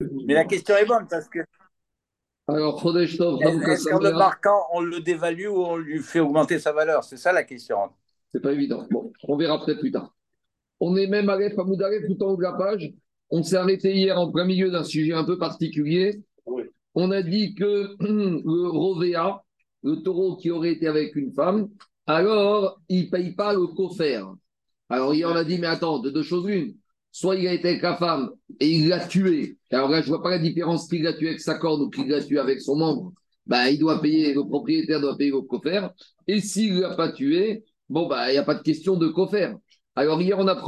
Mais la question est bonne parce que. Alors, Est-ce qu'en le marquant, on le dévalue ou on lui fait augmenter sa valeur? C'est ça la question. C'est pas évident. Bon, on verra peut-être plus tard. On est même à Amoudalef tout en haut de la page. On s'est arrêté hier en plein milieu d'un sujet un peu particulier. On a dit que le Rovea, le taureau qui aurait été avec une femme, alors il ne paye pas le coffre. Alors hier on a dit, mais attends, de deux choses l'une. Soit il a été avec la femme et il l'a tué. Alors là, je ne vois pas la différence qu'il l'a tué avec sa corde ou qu'il l'a tué avec son membre. Ben, il doit payer, le propriétaire doit payer le coffre. Et s'il ne l'a pas tué, bon, bah, il n'y a pas de question de coffre. Alors hier, on a,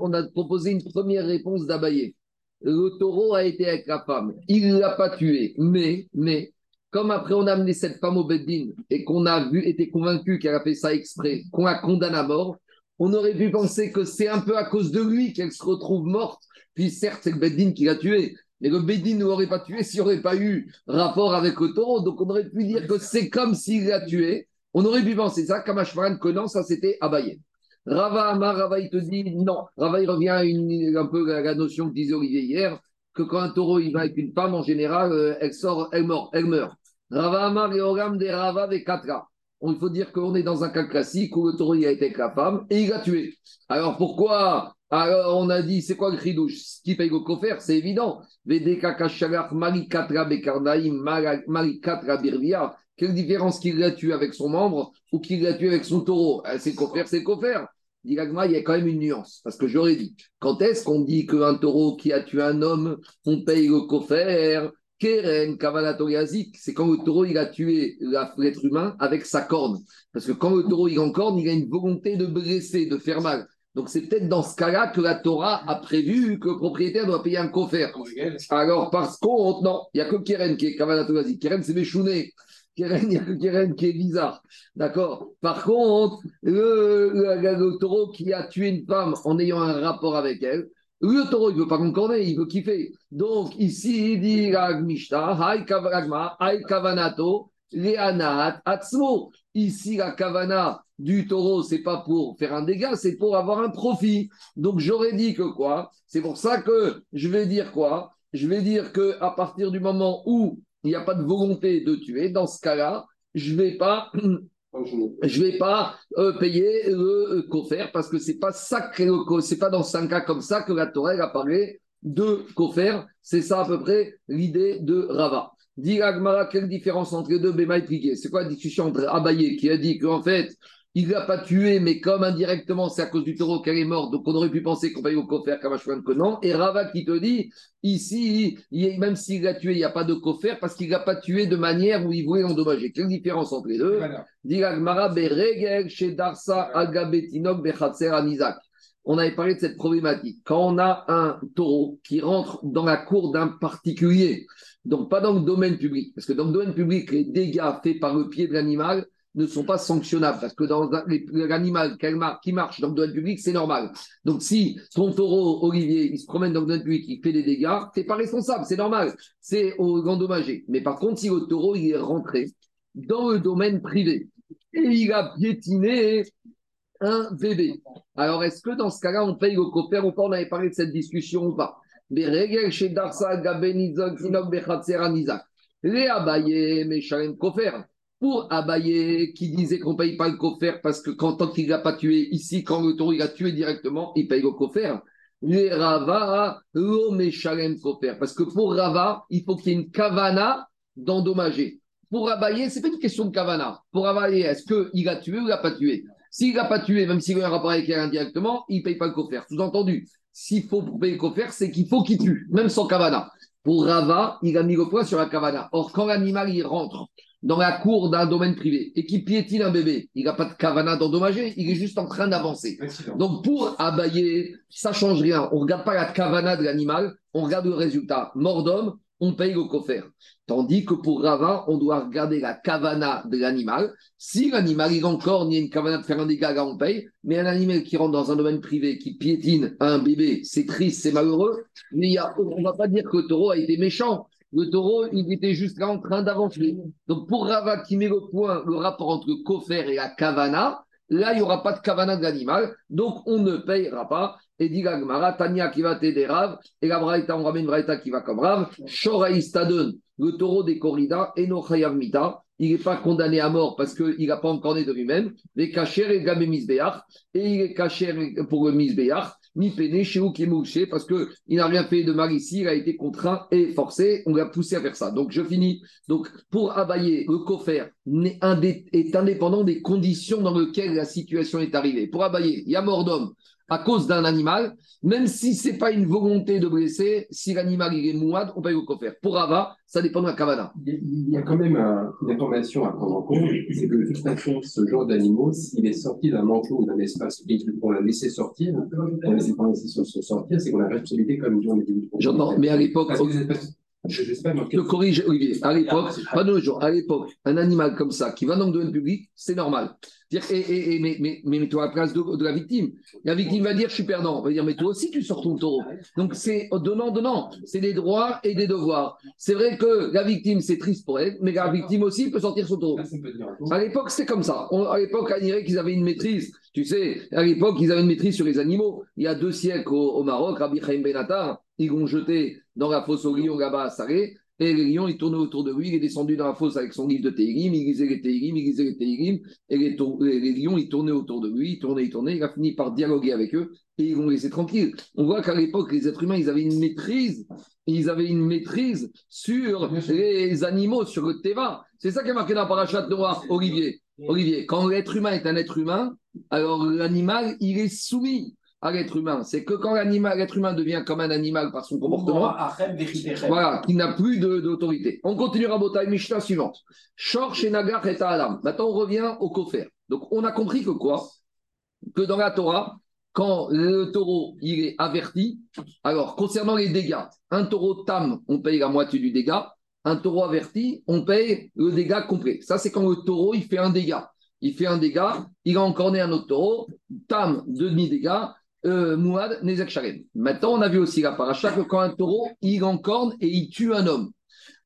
on a proposé une première réponse d'Abaye. Le taureau a été avec la femme. Il ne l'a pas tué. Mais, mais, comme après on a amené cette femme au Beddin et qu'on a vu, été convaincu qu'elle a fait ça exprès, qu'on la condamne à mort, on aurait pu penser que c'est un peu à cause de lui qu'elle se retrouve morte. Puis certes, c'est le Beddin qui l'a tué. Mais le Beddin ne l'aurait pas tué s'il n'y aurait pas eu rapport avec le taureau. Donc on aurait pu dire que c'est comme s'il l'a tué. On aurait pu penser ça, comme Ashfaran connant, ça c'était Abaye. Rava Amar, Rava il te dit non. Rava il revient à une, un peu à la notion que disait Olivier hier, que quand un taureau il va avec une femme, en général, euh, elle sort, elle meurt. Elle meurt. Rava Amar et des Rava des Katra. Il faut dire qu'on est dans un cas classique où le taureau il a été avec la femme et il l'a tué. Alors pourquoi? Alors, on a dit, c'est quoi le chidouche? Ce qui paye le coffre, c'est évident. Quelle différence qu'il l'a tué avec son membre ou qu'il l'a tué avec son taureau? Eh, C'est coffre, c'est coffre. Dit il y a quand même une nuance. Parce que j'aurais dit, quand est-ce qu'on dit qu'un taureau qui a tué un homme, on paye le coffre? Keren, Kavanatoriazik, c'est quand le taureau il a tué l'être humain avec sa corne. Parce que quand le taureau il en corne, il a une volonté de blesser, de faire mal. Donc c'est peut-être dans ce cas-là que la Torah a prévu que le propriétaire doit payer un coffre. Alors par contre, non, il n'y a que Keren qui est Kavanatoriazik. Keren c'est Méchouné. Keren, il n'y a que Keren qui est bizarre. D'accord? Par contre, le, taureau qui a tué une femme en ayant un rapport avec elle, le taureau, il ne veut pas concorder, il veut kiffer. Donc, ici, il dit Kavanato, Atzmo. Ici, la Kavana du taureau, c'est pas pour faire un dégât, c'est pour avoir un profit. Donc, j'aurais dit que quoi? C'est pour ça que je vais dire quoi? Je vais dire que à partir du moment où il n'y a pas de volonté de tuer, dans ce cas-là, je ne vais pas je vais pas euh, payer le euh, coffre parce que c'est pas pas dans un cas comme ça que la Torah a parlé de coffre. C'est ça à peu près l'idée de Rava. Dit Agmara, quelle différence entre les deux? Bema et C'est quoi la discussion entre Abaye qui a dit qu'en fait, il ne l'a pas tué, mais comme indirectement c'est à cause du taureau qu'elle est morte, donc on aurait pu penser qu'on va y au coffre comme que non. Et Rava qui te dit, ici, même s'il l'a tué, il n'y a pas de coffre parce qu'il ne l'a pas tué de manière où il voulait l'endommager. Quelle différence entre les deux? On avait parlé de cette problématique. Quand on a un taureau qui rentre dans la cour d'un particulier, donc pas dans le domaine public, parce que dans le domaine public, les dégâts faits par le pied de l'animal, ne sont pas sanctionnables parce que dans l'animal qui marche dans le domaine public, c'est normal. Donc si ton taureau, Olivier, il se promène dans le domaine public, il fait des dégâts, tu pas responsable, c'est normal, c'est endommagé. Mais par contre, si le taureau, il est rentré dans le domaine privé et il a piétiné un bébé, alors est-ce que dans ce cas-là, on paye le coffre ou pas? On avait parlé de cette discussion ou pas. Les chez Darsa, Gabenizog, Les Abaye, Meshalem Kofer pour Abaye qui disait qu'on ne paye pas le coffre parce que quand tant qu'il n'a pas tué ici, quand le taureau il a tué directement, il paye le coffre. Les Rava, l'Omeshalem coffre. Parce que pour Rava, il faut qu'il y ait une kavana d'endommager. Pour Abaye, ce n'est pas une question de kavana. Pour Abaye, est-ce qu'il a tué ou il n'a pas tué? S'il n'a pas tué, même s'il a un rapport avec elle indirectement, il ne paye pas le coffre. Sous-entendu, s'il faut payer le coffre, c'est qu'il faut qu'il tue, même sans kavana. Pour Rava, il a mis le point sur la kavana. Or, quand l'animal il rentre dans la cour d'un domaine privé et qui piétine un bébé, il n'a pas de cavana d'endommager, il est juste en train d'avancer. Donc pour abayer, ça change rien. On ne regarde pas la cavana de l'animal, on regarde le résultat. Mort d'homme, on paye le coffre. Tandis que pour Rava, on doit regarder la cavana de l'animal. Si l'animal, il encore ni une cavana de faire un dégât, on paye. Mais un animal qui rentre dans un domaine privé, qui piétine un bébé, c'est triste, c'est malheureux. Mais il y a, on ne va pas dire que le taureau a été méchant. Le taureau, il était juste en train d'avancer. Donc pour Rava qui met le point, le rapport entre Kofer et la Kavana, là, il n'y aura pas de Kavana de l'animal. Donc on ne payera pas. Et dit Gagmara, Tania qui va t'aider Rav, et la Braïta, on ramène Braïta qui va comme Rav, Shoraïstadon, le taureau des corridas, et no Mita, il n'est pas condamné à mort parce qu'il n'a pas encore né de lui-même, les cachers et gamé et il est caché pour le misbéach, mi péné chez ou qui est parce qu'il n'a rien fait de mal ici, il a été contraint et forcé, on l'a poussé à faire ça. Donc je finis. Donc pour abayer, le coffre est indépendant des conditions dans lesquelles la situation est arrivée. Pour abayer, il y a mort d'homme, à cause d'un animal, même si ce n'est pas une volonté de blesser, si l'animal est mouad, on paye au coffre. Pour Ava, ça dépend de la cavana. Il y a quand même une information à prendre en compte, c'est que de toute façon, ce genre d'animaux, s'il est sorti d'un enclos ou d'un espace qu'on l'a laissé sortir, on laissé pas laissé sortir, c'est qu'on a la responsabilité comme disons les J'entends, mais à l'époque. Je, je corrige, Olivier. À l'époque, pas de nos jours, à l'époque, un animal comme ça qui va dans le domaine public, c'est normal. Et, et, mais, mais, mais toi à la place de, la victime. La victime va dire Je suis perdant. On va dire Mais toi aussi, tu sors ton taureau. Donc c'est donnant, donnant. C'est des droits et des devoirs. C'est vrai que la victime, c'est triste pour elle, mais la victime aussi peut sortir son taureau. À l'époque, c'était comme ça. à l'époque, on dirait qu'ils avaient une maîtrise. Tu sais, à l'époque, ils avaient une maîtrise sur les animaux. Il y a deux siècles au, Maroc, Rabbi Chaim Benatar, ils l'ont jeté dans la fosse au lion là-bas à Saré. Et les lions, ils tournaient autour de lui, il est descendu dans la fosse avec son livre de Télim, il lisait les Télim, il lisait les Télim, et les, lions, ils tournaient autour de lui, ils tournaient, ils tournaient, il a fini par dialoguer avec eux, et ils l'ont laissé tranquille. On voit qu'à l'époque, les êtres humains, ils avaient une maîtrise, ils avaient une maîtrise sur les animaux, sur le Teva. C'est ça qui est marqué dans parachat noir, Olivier. Olivier, quand l'être humain est un être humain, alors l'animal, il est soumis à l'être humain. C'est que quand l'être humain devient comme un animal par son comportement, voilà, qu'il n'a plus d'autorité. On continuera à Mishnah suivante. Shor Nagar et Adam. Maintenant, on revient au Kofer. Donc, on a compris que quoi? Que dans la Torah, quand le taureau il est averti, alors concernant les dégâts, un taureau tam, on paye la moitié du dégât. Un taureau averti, on paye le dégât complet. Ça, c'est quand le taureau il fait un dégât. Il fait un dégât, il a encore né un autre taureau, tam, demi-dégât, euh, Mouad Maintenant, on a vu aussi la paracha que quand un taureau, il encorne et il tue un homme.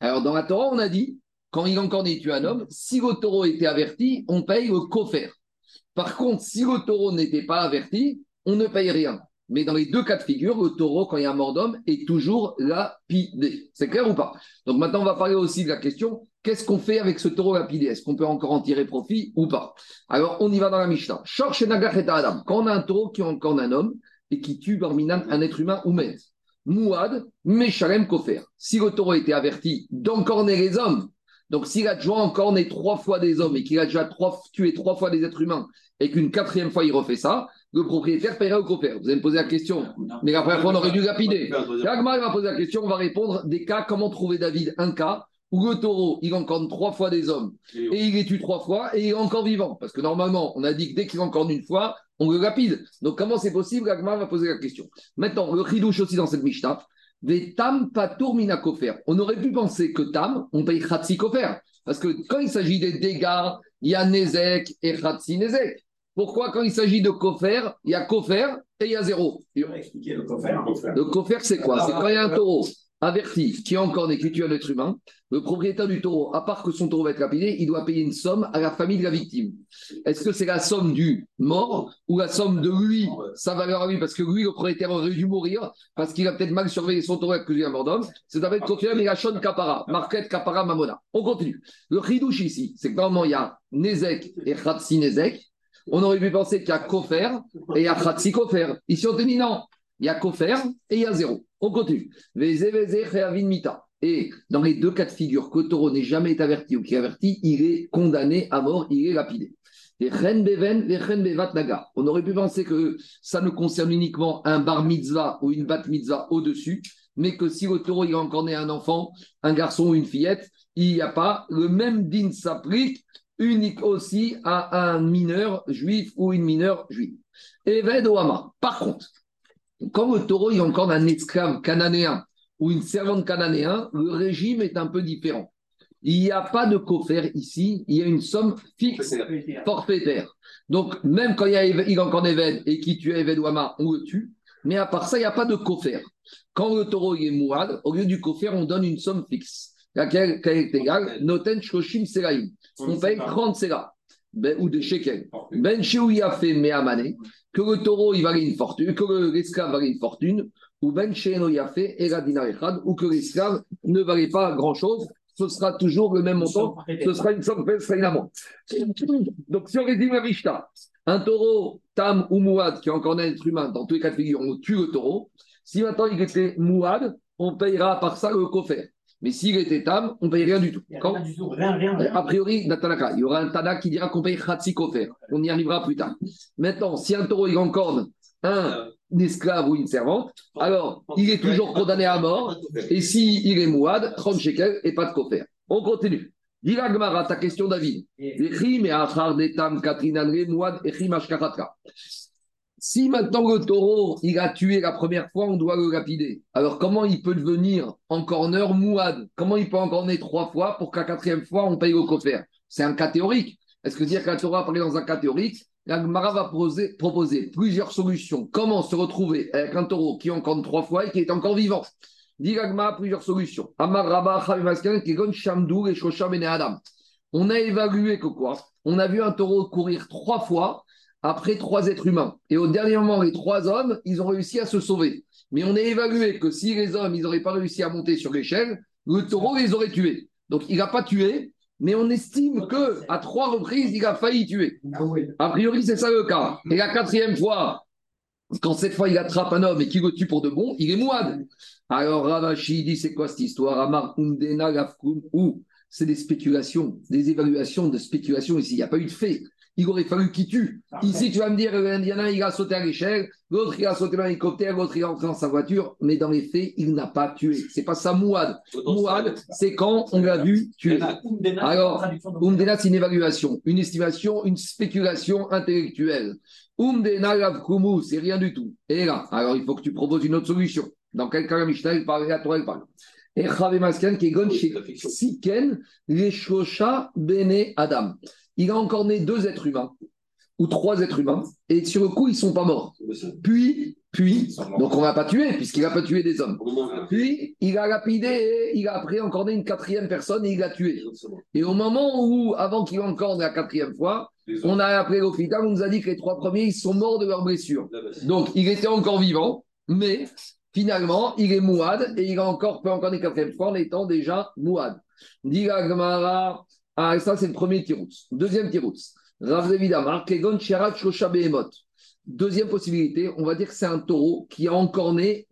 Alors, dans la Torah, on a dit, quand il encorne et il tue un homme, si le taureau était averti, on paye le coffre. Par contre, si le taureau n'était pas averti, on ne paye rien. Mais dans les deux cas de figure, le taureau, quand il y a un mort d'homme, est toujours lapidé. C'est clair ou pas? Donc maintenant, on va parler aussi de la question qu'est-ce qu'on fait avec ce taureau lapidé? Est-ce qu'on peut encore en tirer profit ou pas? Alors, on y va dans la Mishnah. Adam. Quand on a un taureau qui encore un homme et qui tue Barminan un être humain ou met. Mouad, Meshalem Kofer. Si le taureau était averti d'encorner les hommes, donc s'il a déjà encorné trois fois des hommes et qu'il a déjà tué trois fois des êtres humains et qu'une quatrième fois il refait ça, le propriétaire paiera au coffre. Vous allez me poser la question, mais la première fois, on aurait dû lapider. L'agma va poser la question, on va répondre des cas, comment trouver David? Un cas où le taureau, il encorne trois fois des hommes et il les tue trois fois et il est encore vivant. Parce que normalement, on a dit que dès qu'il encorne une fois, on le lapide. Donc comment c'est possible? L'agma va poser la question. Maintenant, le chidouche aussi dans cette Mishnah, des tam patour mina On aurait pu penser que tam, on paye khatsi kofer. Parce que quand il s'agit des dégâts, il y a nezek et khatsi nezek. Pourquoi, quand il s'agit de cofer, il y a cofer et il y a zéro? Le cofer, c'est quoi? C'est quand il y a un taureau averti qui est encore né, qui tue un être humain, le propriétaire du taureau, à part que son taureau va être lapidé, il doit payer une somme à la famille de la victime. Est-ce que c'est la somme du mort ou la somme de lui, sa valeur à lui, parce que lui, le propriétaire aurait dû mourir, parce qu'il a peut-être mal surveillé son taureau avec un mort d'homme C'est confirmé mais la Shon Kapara, Market Kapara Mamona. On continue. Le chidouche ici, c'est que normalement il y a Nezek et Khatsi Nezek, on aurait pu penser qu'il y a Kofer et il y a Khatsi Kofer. Ici, on te dit non. Il y a Kofer et il y a zéro. On continue. Et dans les deux cas de figure, que taureau n'est jamais averti ou qui est averti, il est condamné à mort, il est lapidé. On aurait pu penser que ça ne concerne uniquement un bar mitzvah ou une bat mitzvah au-dessus, mais que si le taureau il a encore né un enfant, un garçon ou une fillette, il n'y a pas. Le même din s'applique unique aussi à un mineur juif ou une mineure juive. Eved. Par contre, quand le taureau est encore un esclave cananéen ou une servante cananéen, le régime est un peu différent. Il n'y a pas de coffre ici, il y a une somme fixe, forfaitaire. Donc, même quand il y a il encore Eved et qui tue Eved Ouama, on le tue. Mais à part ça, il n'y a pas de coffre. Quand le taureau est mouad, au lieu du coffre, on donne une somme fixe. Laquelle est égale? Noten Shoshim Selaim. On paye 30 Sela. Ben, ou de shekel. Ben a fait me'amane, que le taureau il valait une fortune, que l'esclave valait une fortune, ou ben a fait eradina echad, ou que l'esclave ne valait pas grand-chose, ce sera toujours le même montant, ce sera une somme, ce sera une amende. Donc si on résume la Mishnah, un taureau, tam ou mouad, qui est encore un être humain, dans tous les cas de figure, on tue le taureau. Si maintenant il était mouad, on payera par ça le coffert. Mais s'il était tam, on ne paye rien du tout. Rien du tout, rien, rien, rien. A priori, Natanaka, il y aura un Tana qui dira qu'on paye Khatsi Kofer. On y arrivera plus tard. Maintenant, si un taureau il encorne un esclave ou une servante, alors il est toujours condamné à mort. Et s'il il est mouad, 30 shekels et pas de Kofer. On continue. Dira Gmara, ta question David. Si maintenant le taureau, il a tué la première fois, on doit le lapider. Alors comment il peut devenir en corner mouad Comment il peut encore naître trois fois pour qu'à quatrième fois, on paye le coffre C'est un cas théorique. Est-ce que dire que la Torah apparaît dans un cas théorique? La va proposer, plusieurs solutions. Comment se retrouver avec un taureau qui encorne trois fois et qui est encore vivant? Dit plusieurs solutions. On a évalué que quoi? On a vu un taureau courir trois fois après trois êtres humains. Et au dernier moment, les trois hommes, ils ont réussi à se sauver. Mais on a évalué que si les hommes, ils n'auraient pas réussi à monter sur l'échelle, le taureau les aurait tués. Donc il n'a pas tué, mais on estime que à trois reprises, il a failli tuer. A priori, c'est ça le cas. Et la quatrième fois, quand cette fois il attrape un homme et qu'il le tue pour de bon, il est mouad. Alors Ravashi dit c'est quoi cette histoire? Amar ou c'est des spéculations, des évaluations de spéculation ici. Il n'y a pas eu de fait il aurait fallu qu'il tue. Ici, tu vas me dire, l'Indien, il a sauté à l'échelle, l'autre, il a sauté dans l'hélicoptère, l'autre, il est entré dans sa voiture, mais dans les faits, il n'a pas tué. C'est pas ça, Mouad. Mouad, c'est quand on l'a vu tuer. Alors, Umdena, c'est une évaluation, une estimation, une spéculation intellectuelle. Umdena c'est rien du tout. Et là, alors il faut que tu proposes une autre solution. Dans quel cas la Mishnah, il parle, la Torah, il parle. Et Maskan, qui est chez Siken, les Bene Adam il a encore né deux êtres humains ou trois êtres humains, et sur le coup, ils ne sont pas morts. Puis, puis, donc on ne va pas tuer, puisqu'il n'a pas tué des hommes. Puis, il a lapidé, il a après encore né une quatrième personne et il l'a tué. Et au moment où, avant qu'il encore la quatrième fois, on a appelé l'hôpital, on nous a dit que les trois premiers, ils sont morts de leurs blessures. Donc, il était encore vivant, mais finalement, il est mouad, et il a encore, peut encore une quatrième fois en étant déjà mouad. Dit ah, ça, c'est le premier tirout. Deuxième tirout. Deuxième possibilité, on va dire que c'est un taureau qui a encorné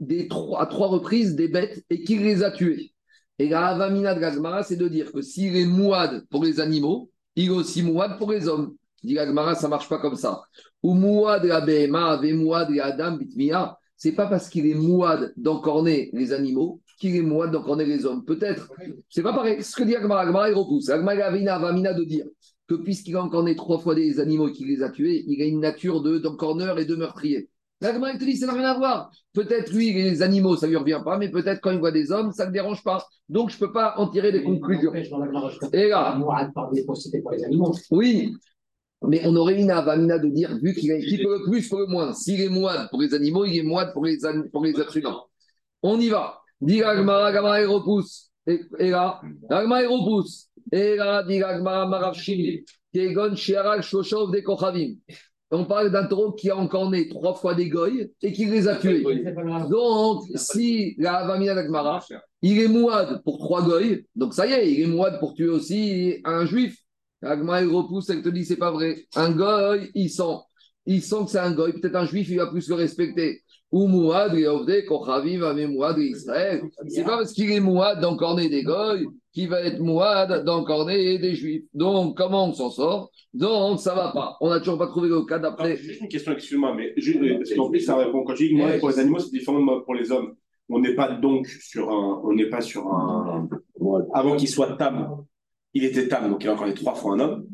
à trois reprises des bêtes et qui les a tuées. Et la avamina de Gagmara, c'est de dire que s'il est mouad pour les animaux, il est aussi mouad pour les hommes. Dit Gagmara, ça marche pas comme ça. Ou mouad la behema, mouad et adam bitmia. C'est pas parce qu'il est mouad d'encorner les animaux qu'il est moi donc on est les hommes. Peut-être. C'est pas pareil. Ce que dit Agmar, Agmar, il repousse. Agmar Avina, Vamina de dire que puisqu'il a encore né trois fois des animaux et qu'il les a tués, il a une nature d'encorneur et de meurtrier. L'Agmar, il te dit, ça n'a rien à voir. Peut-être, lui, les animaux, ça lui revient pas, mais peut-être quand il voit des hommes, ça ne le dérange pas. Donc, je ne peux pas en tirer des conclusions. Et là. Oui, mais on aurait une avamina de dire, vu qu'il a le plus pour le moins, s'il est moine pour les animaux, il est moine pour les, pour les êtres. On y va. Dit Gagmara, Gagmara, il repousse. Et, là, Gagmara, il repousse. Et là, dit Gagmara, Maravshim, Kegon, Shiaral, Shoshov, des Kochavim. On parle d'un taureau qui a encore né trois fois des goy et qui les a tués. Donc, si la Avamina d'Agmara, il est mouad pour trois goy, donc ça y est, il est mouad pour tuer aussi un juif. Agmara, il repousse, elle te dit, c'est pas vrai. Un goy, il sent, il sent que c'est un goy, peut-être un juif, il va plus le respecter ou Mouad et Kochaviv avec Mouad Israël. C'est pas parce qu'il est Mouad d'encorner des Goy qu'il va être Mouad d'encorner des Juifs. Donc, comment on s'en sort? Donc, ça va pas. On n'a toujours pas trouvé le cas d'après. Juste une question, excuse-moi, mais parce qu'en plus, ça répond. Quand je dis moi, pour les animaux, c'est différent pour les hommes. On n'est pas donc sur un. On n'est pas sur un. Avant qu'il soit tam, il était tam, donc il a encore les trois fois un homme.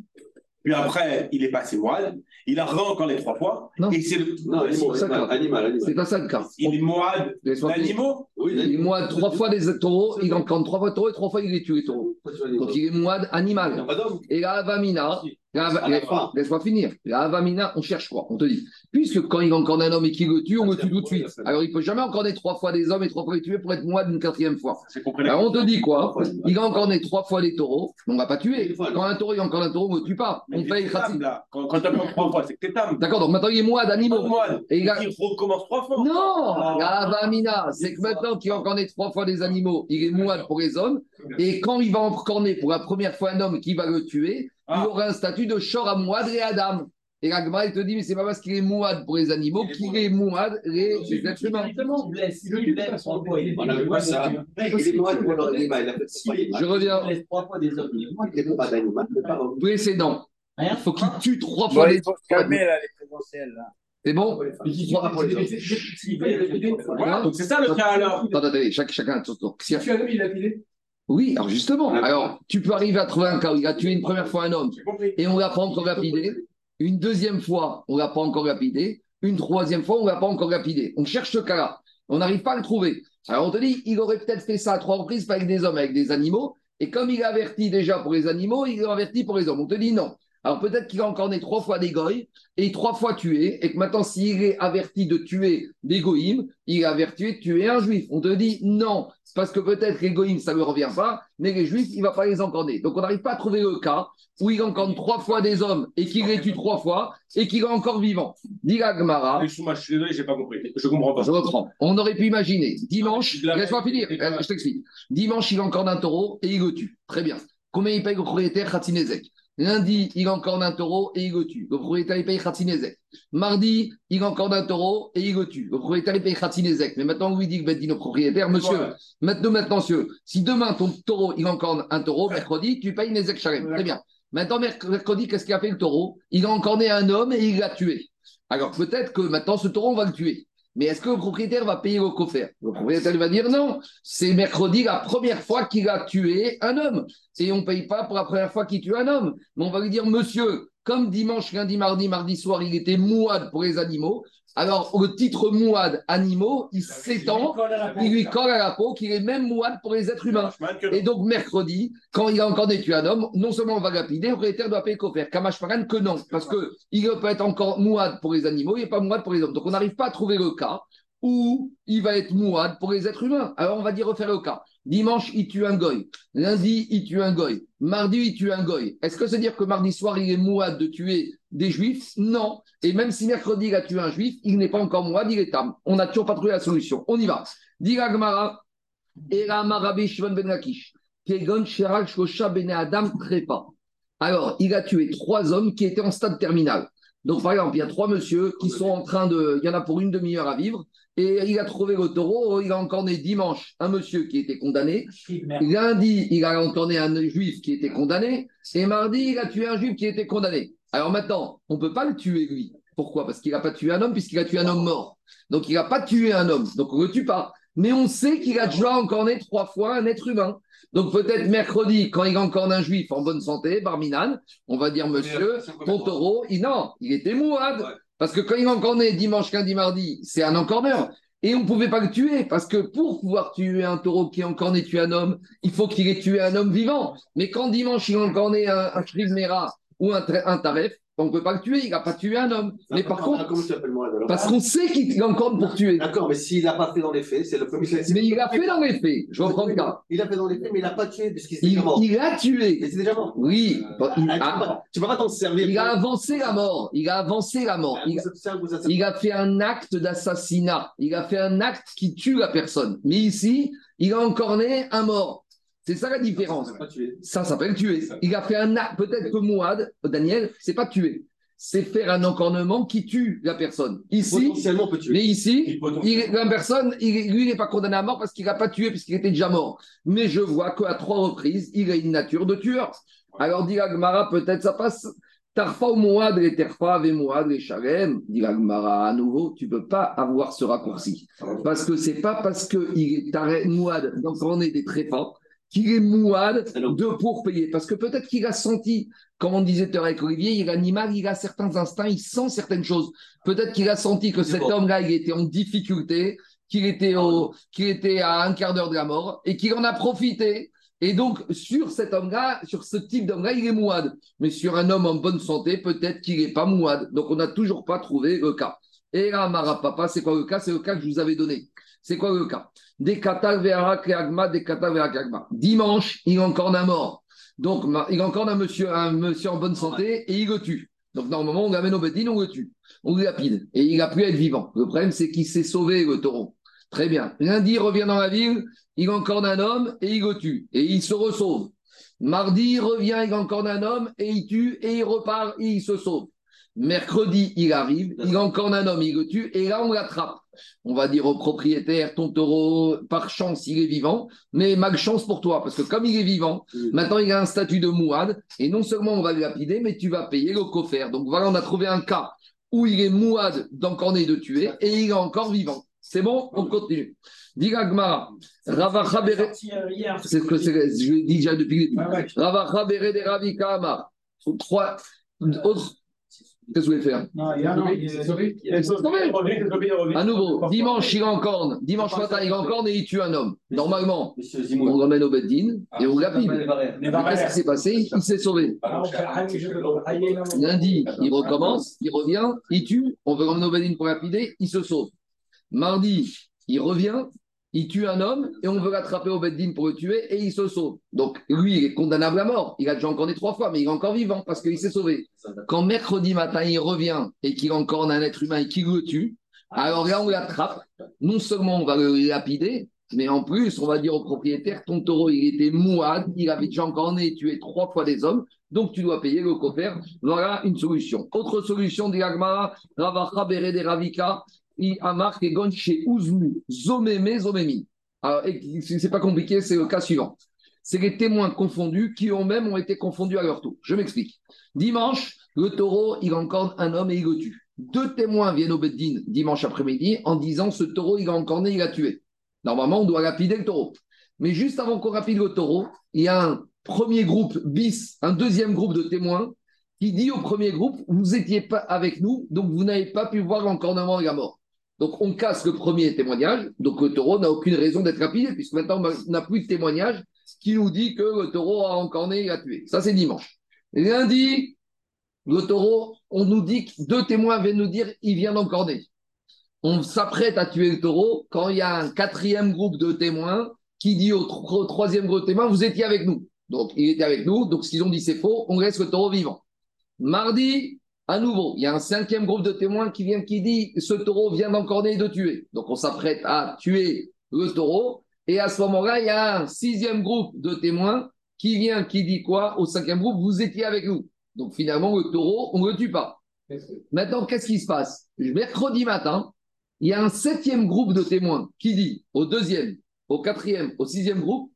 Puis après, il est passé moine. Il a encore les trois fois. Non, et c'est le... non animal, animal, C'est pas ça le cas. Il est d'animaux Oui, il est trois fois des taureaux. Il encore trois fois taureaux et trois fois il les taureaux. Donc il est moine animal. Et là, Vamina. Laisse-moi finir. La Avamina, on cherche quoi? On te dit. Puisque quand il encorne un homme et qu'il le tue, on le tue tout de suite. Alors il peut jamais encorner trois fois des hommes et trois fois les tuer pour être moi d'une quatrième fois. Alors on te dit quoi? Il a encorné trois fois les taureaux, on ne va pas tuer. Quand un taureau il encorne un taureau, on ne tue pas. On paye. Quand, tu apprends trois fois, c'est que t'es tam. D'accord, donc maintenant il est moi d'animaux. Moine. Et il recommence trois fois. Non, la Avamina, c'est que maintenant qu'il a encorné trois fois des animaux, il est mouad pour les hommes. Et quand il va encorner pour la première fois un homme qui va le tuer, Ah. il aura un statut de Shor à Mouad et Adam. Et la Gemara, elle te dit, mais c'est pas parce qu'il est mouad pour les animaux qu'il est mouad les, les êtres humains. Il il. Il il il. Je reviens Il laisse trois fois des hommes. Il n'est pas d'animal, il n'est pas au précédent. Il faut qu'il tue trois Bon, fois il les faut se calmer, là, les présentiels. Là. C'est bon c'est ça le cas alors. Attends, attendez, chaque, chacun a son tour. Si- Tu as vu, il a filé Oui, alors justement, alors tu peux arriver à trouver un cas où il a tué une première fois un homme et on ne l'a pas encore lapidé. Une deuxième fois, on ne l'a pas encore lapidé. Une troisième fois, on ne l'a pas encore lapidé. On cherche ce cas-là. On n'arrive pas à le trouver. Alors on te dit, il aurait peut-être fait ça à trois reprises, pas avec des hommes, avec des animaux. Et comme il a averti déjà pour les animaux, il a averti pour les hommes. On te dit non. Alors peut-être qu'il a encore né trois fois des goïs et trois fois tué, et que maintenant, s'il est averti de tuer des goïms, il est averti de tuer un juif. On te dit non, c'est parce que peut-être les goïms, ça ne lui revient pas, mais les juifs, il ne va pas les encorner. Donc on n'arrive pas à trouver le cas où il encorne trois fois des hommes et qu'il les tue trois fois et qu'il est encore vivant. Dit Excuse-moi, je suis désolé, j'ai pas compris. Je comprends pas. je reprends. On aurait pu imaginer, dimanche, laisse-moi finir, je t'explique. Dimanche, il encorne un taureau et il le tue. Très bien. Combien il paye au propriétaire Khatinezek Lundi, il encorne un taureau et il le tue. Le propriétaire, il paye Khatinezek. Mardi, il encorne un taureau et il le tue. Le propriétaire, il paye. Mais maintenant, on lui dit, ben, dit au propriétaire, monsieur, maintenant, maintenant, monsieur, si demain, ton taureau, il encorne un taureau, mercredi, tu payes Nezek Shalem. Très bien. Maintenant, merc- mercredi, qu'est-ce qu'il a fait le taureau? Il a encorné un homme et il l'a tué. Alors peut-être que maintenant, ce taureau, on va le tuer. Mais est-ce que le propriétaire va payer le coffert Le propriétaire il va dire non. C'est mercredi la première fois qu'il a tué un homme. Et on ne paye pas pour la première fois qu'il tue un homme. Mais on va lui dire, monsieur, comme dimanche, lundi, mardi, mardi soir, il était mouad pour les animaux, alors le titre mouad animaux, il s'étend, il lui colle à la peau qu'il est même mouad pour les êtres humains. Et donc, mercredi, quand il a encore tué un homme, non seulement on va lapider, le propriétaire doit payer coffert. Kamash Paran, que non, parce qu'il peut être encore mouad pour les animaux, il n'est pas mouad pour les hommes. Donc, on n'arrive pas à trouver le cas où il va être mouad pour les êtres humains. Alors, on va dire refaire le cas. Dimanche, il tue un goy. Lundi, il tue un goy. Mardi, il tue un goy. Est-ce que c'est dire que mardi soir, il est mouad de tuer des juifs? Non. Et même si mercredi, il a tué un juif, il n'est pas encore mouad, il est tam. On n'a toujours pas trouvé la solution. On y va. Erama Rabbi Shimon ben Kegon Adam Trepa. Alors, il a tué trois hommes qui étaient en stade terminal. Donc, par exemple, il y a trois messieurs qui sont en train de. Il y en a pour une demi-heure à vivre. Et il a trouvé le taureau. Il a encore né dimanche un monsieur qui était condamné. Lundi, il a encore né un juif qui était condamné. Et mardi, il a tué un juif qui était condamné. Alors maintenant, on ne peut pas le tuer, lui. Pourquoi? Parce qu'il n'a pas tué un homme, puisqu'il a tué un homme mort. Donc, il n'a pas tué un homme. Donc, on ne le tue pas. Mais on sait qu'il a déjà encore né trois fois un être humain. Donc, peut-être mercredi, quand il a encore un juif en bonne santé, Barminan, on va dire, monsieur, ton taureau, il, non, il était mouad. Parce que quand il né dimanche, lundi, mardi, c'est un encorneur. Et on ne pouvait pas le tuer, parce que pour pouvoir tuer un taureau qui est encore né tuer un homme, il faut qu'il ait tué un homme vivant. Mais quand dimanche, il né un, un ou un, un Taref, on ne peut pas le tuer, il n'a pas tué un homme. Mais par contre, parce qu'on sait qu'il encorne pour tuer. D'accord, mais s'il n'a pas fait dans les faits, c'est le premier. Mais il a fait dans les faits. Je reprends le cas. Il a fait dans les faits, mais il n'a pas tué, puisqu'il s'est Il, déjà mort. il a tué. Il s'est déjà mort. Oui. Ah, tu tu peux pas t'en servir. il a avancé la mort. Il a avancé la mort. Êtes- il a fait un acte d'assassinat. Il a fait un acte qui tue la personne. Mais ici, il a encorné un mort. C'est ça la différence. Ça s'appelle tuer. Il a fait un acte. Peut-être que Mouad, Daniel, c'est pas tuer. C'est faire un encornement qui tue la personne. Ici, Potentiellement, on peut tuer. mais ici, il, la personne, il- lui, il n'est pas condamné à mort parce qu'il n'a pas tué, puisqu'il était déjà mort. Mais je vois qu'à trois reprises, il a une nature de tueur. Alors, dit Agmara, peut-être ça passe. Tarfa ou Mouad, les Terfa, Mouad, les Shalem. Dit Agmara, à nouveau, tu ne peux pas avoir ce raccourci. Parce que c'est pas parce est taré- Mouad, donc on est des trépas, qu'il est Mouad de pour payer. Parce que peut-être qu'il a senti, comme on disait avec Olivier, il l'animal, il a certains instincts, il sent certaines choses. Peut-être qu'il a senti que cet bon. homme-là, il était en difficulté, qu'il était, au, qu'il était à un quart d'heure de la mort, et qu'il en a profité Et donc, sur cet homme-là, sur ce type d'homme-là, il est mouad. Mais sur un homme en bonne santé, peut-être qu'il n'est pas mouad. Donc, on n'a toujours pas trouvé le cas. Et là, Marapapa, c'est quoi le cas C'est le cas que je vous avais donné. C'est quoi le cas? Des katal vera kreagma, des katal. Dimanche, il encore un mort. Donc, il encore un monsieur, un monsieur en bonne santé et il le tue. Donc, normalement, on l'amène au Bedin, on le tue. On le lapide. Et il a pu être vivant. Le problème, c'est qu'il s'est sauvé, le taureau. Très bien. Lundi, il revient dans la ville, il encore un homme et il le tue. Et il se ressauve. Mardi, il revient, il encore un homme et il tue et il repart et il se sauve. Mercredi, il arrive, il encore un homme, il le tue et là, on l'attrape. On va dire au propriétaire, ton taureau, par chance, il est vivant, mais malchance pour toi, parce que comme il est vivant, maintenant il a un statut de mouad, et non seulement on va le lapider, mais tu vas payer le coffre. Donc voilà, on a trouvé un cas où il est mouad d'encorner de tuer, et il est encore vivant. C'est bon? On continue. Diga Gmara, Ravacha Bere- c'est ce que je dit déjà depuis le début. Ravacha de Ravika Amar. Trois autres. Qu'est-ce que vous voulez faire À nouveau, dimanche, il encorne. Dimanche matin, il encorne et il tue un homme. Normalement, on le ramène au Beddin et on lapide. Mais Qu'est-ce qui s'est passé Il s'est sauvé. Lundi, il recommence, il revient, il tue, on veut ramener au Beddin pour lapider, il se sauve. Mardi, il revient, il tue un homme et on veut l'attraper au Beddin pour le tuer et il se sauve. Donc lui, il est condamnable à mort. Il a déjà encorné trois fois, mais il est encore vivant parce qu'il s'est sauvé. Quand mercredi matin, il revient et qu'il encorne un être humain et qu'il le tue, alors là, on l'attrape. Non seulement on va le lapider, mais en plus, on va dire au propriétaire, ton taureau, il était mouad, il avait déjà encorné et tué trois fois des hommes, donc tu dois payer le coffre. Voilà une solution. Autre solution, dit Agmara, Ravacha Bere de Ravika, Amar Kegon chez Zomeme Zomemi. Alors, et c'est pas compliqué, c'est le cas suivant. C'est les témoins confondus qui eux-mêmes ont été confondus à leur tour. Je m'explique. Dimanche, le taureau, il encorne un homme et il le tue. Deux témoins viennent au Beddin dimanche après-midi en disant ce taureau, il a encorné, il a tué. Normalement, on doit lapider le taureau. Mais juste avant qu'on rapide le taureau, il y a un premier groupe bis, un deuxième groupe de témoins qui dit au premier groupe Vous n'étiez pas avec nous, donc vous n'avez pas pu voir l'encornement et la mort. Donc on casse le premier témoignage, donc le taureau n'a aucune raison d'être lapidé, puisque maintenant on n'a plus de témoignage qui nous dit que le taureau a encorné et a tué. Ça, c'est dimanche. Lundi, le taureau, on nous dit que deux témoins viennent nous dire il vient d'encorner. On s'apprête à tuer le taureau quand il y a un quatrième groupe de témoins qui dit au troisième groupe de témoins vous étiez avec nous. Donc il était avec nous, donc ce qu'ils ont dit c'est faux, on laisse le taureau vivant. Mardi, à nouveau, il y a un cinquième groupe de témoins qui vient qui dit ce taureau vient d'encorner et de tuer. Donc on s'apprête à tuer le taureau. Et à ce moment-là, il y a un sixième groupe de témoins qui vient qui dit quoi Au cinquième groupe, vous étiez avec nous. Donc finalement, le taureau, on ne le tue pas. Maintenant, qu'est-ce qui se passe? Mercredi matin, il y a un septième groupe de témoins qui dit au deuxième, au quatrième, au sixième groupe,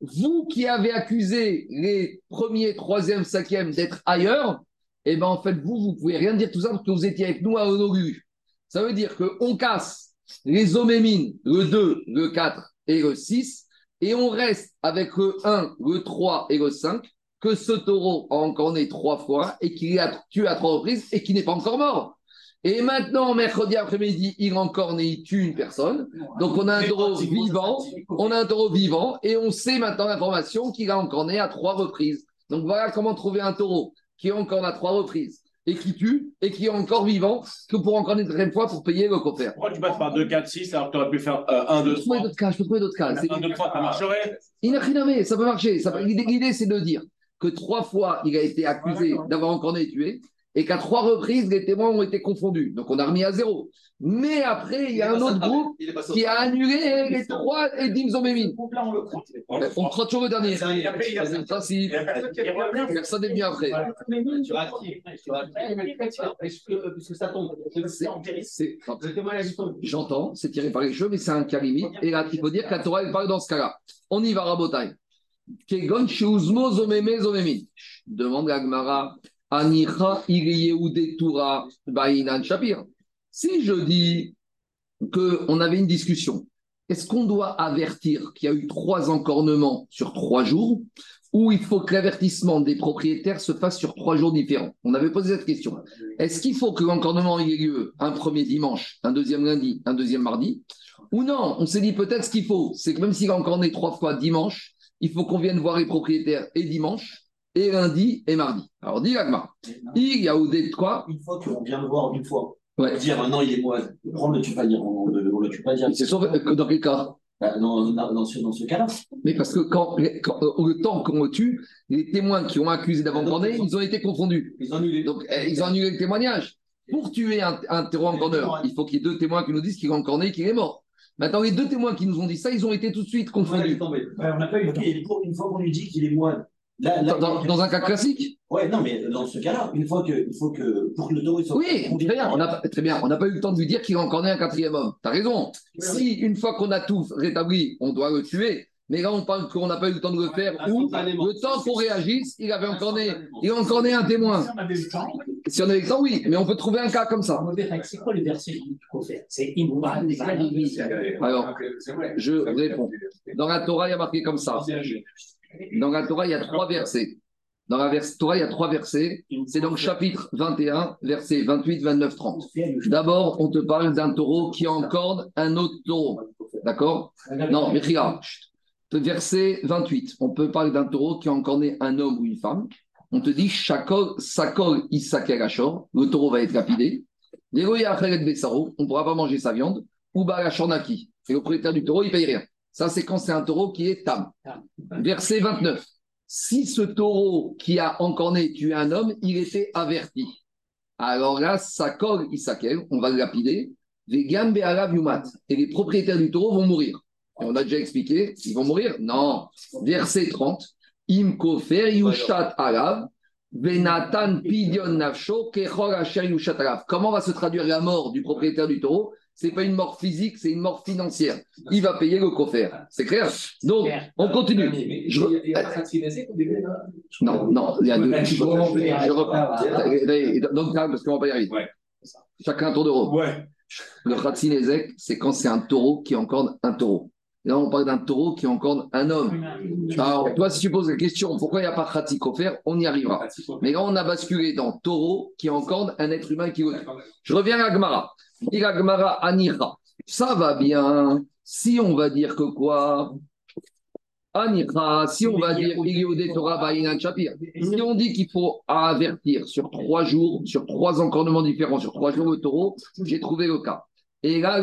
vous qui avez accusé les premiers, troisième, cinquième d'être ailleurs, eh bien en fait, vous, vous pouvez rien dire tout ça parce que vous étiez avec nous à Honolulu. Ça veut dire qu'on casse les omémines, le 2, le 4 et le 6, et on reste avec le 1, le 3 et le 5, que ce taureau a encore né trois fois et qu'il a tué à trois reprises et qui n'est pas encore mort. Et maintenant, mercredi après-midi, il a encore né, il tue une personne. Donc on a un taureau vivant, on a un taureau vivant, et on sait maintenant l'information qu'il a encore né à trois reprises. Donc voilà comment trouver un taureau qui est encore à trois reprises et qui tue et qui est encore vivant que pour encore une deuxième fois pour payer le coffre. Pourquoi tu passes par 2, 4, 6 alors que tu aurais pu faire euh, 1, Je 2, peux trouver 3 d'autres cas, je peux trouver d'autres cas. C'est- 1, 2, 3, ça marcherait Inachiname, ça peut marcher. Ça peut- L'idée, l'idée, c'est de dire que trois fois, il a été accusé d'avoir encore né tué et qu'à trois reprises, les témoins ont été confondus. Donc, on a remis à zéro. Mais après, il y a un autre groupe qui a annulé les trois et Dimzomemine. Là, on prend toujours le dernier. Ça, venu après. J'entends, c'est tiré par les cheveux, mais c'est un cas limite. Et là, il faut dire que la Torah, elle parle dans ce cas-là. On y va, Rabotai. Kegon. Demande la Gemara. Shapir. Si je dis qu'on avait une discussion, est-ce qu'on doit avertir qu'il y a eu trois encornements sur trois jours ou il faut que l'avertissement des propriétaires se fasse sur trois jours différents? On avait posé cette question. Est-ce qu'il faut que l'encornement ait lieu un premier dimanche, un deuxième lundi, un deuxième mardi Ou non? On s'est dit peut-être ce qu'il faut, c'est que même s'il a encorné trois fois dimanche, il faut qu'on vienne voir les propriétaires et dimanche, et lundi et mardi. Alors, dis Agma, il y a ou des quoi Une fois qu'on vient le voir une fois, Ouais. dire ah non, il est moine, on ne le tue pas dire, on ne on le tue pas dire. C'est sauf que dans quel cas Bah, dans, dans, dans ce, dans ce cas-là. Mais parce que quand, quand- euh, le temps qu'on le tue, les témoins qui ont accusé d'avant corné, ils ont été confondus. Ils ont annulé. Donc, eh, ils ont annulé le témoignage. Pour tuer un, un terroriste corner, il faut qu'il y ait deux témoins qui nous disent qu'il est encorné et qu'il est mort. Maintenant, les deux témoins qui nous ont dit ça, ils ont été tout de suite Ouais, il est confondus. Ouais, on n'a pas eu. Une fois- une fois qu'on lui dit qu'il est moine. Là, là, Dans, dans un cas classique? Ouais, non, mais dans ce cas-là, une fois que, il faut que, pour que le soit. Oui, très bien. On n'a pas, très bien. On n'a pas eu le temps de lui dire qu'il a encore né un quatrième homme. T'as raison. Si une fois qu'on a tout rétabli, on doit le tuer. Mais là, on parle qu'on n'a pas eu le temps de le faire. Ou le temps qu'on réagisse, il avait encore né, il a encore né un témoin. Si on avait le temps, Si on avait le temps, oui. Mais on peut trouver un cas comme ça. c'est quoi le verset qu'il faut faire? C'est Alors, je réponds. Dans la Torah, il y a marqué comme ça. Dans la Torah, il y a trois versets. Dans la Torah, il y a trois versets. C'est donc chapitre 21, versets 28, 29, 30. D'abord, on te parle d'un taureau qui encorde un autre taureau. D'accord? Non, mais regarde. Verset 28. On peut parler d'un taureau qui a encorné un homme ou une femme. On te dit Shakol, Sakol. Le taureau va être lapidé. On ne pourra pas manger sa viande. Ou Balachornaki. Et le propriétaire du taureau, il ne paye rien. Ça, c'est quand c'est un taureau qui est tam. Verset 29. Si ce taureau qui a encorné tué un homme, il était averti. Alors là, Sakol, Isakel, on va le lapider. Et les propriétaires du taureau vont mourir. On a déjà expliqué, ils vont mourir? Non. Verset 30. Im kofer yushat alav. Venatan pidion nafsho kechol asher. Comment va se traduire la mort du propriétaire du taureau? C'est pas une mort physique, c'est une mort financière. Il va payer le kofer. C'est clair Donc, on continue. Je- Non, non, il y a deux. Je reprends. Donc, parce qu'on va pas y arriver. Chacun un tour de rôle. Ouais. Le Khatsinezek, c'est quand c'est un taureau qui encorde un taureau. Là, on parle d'un taureau qui encorde un homme. Alors, toi, si tu poses la question, pourquoi il n'y a pas Khatikofer, on y arrivera. Mais là, on a basculé dans taureau qui encorde un être humain qui. Je reviens à Gmara. Il a Gmara Anira. Ça va bien. Si on va dire que quoi? Anira, si on va dire. Si on dit qu'il faut avertir sur trois jours, sur trois encornements différents, sur trois jours le taureau, j'ai trouvé le cas. Et là,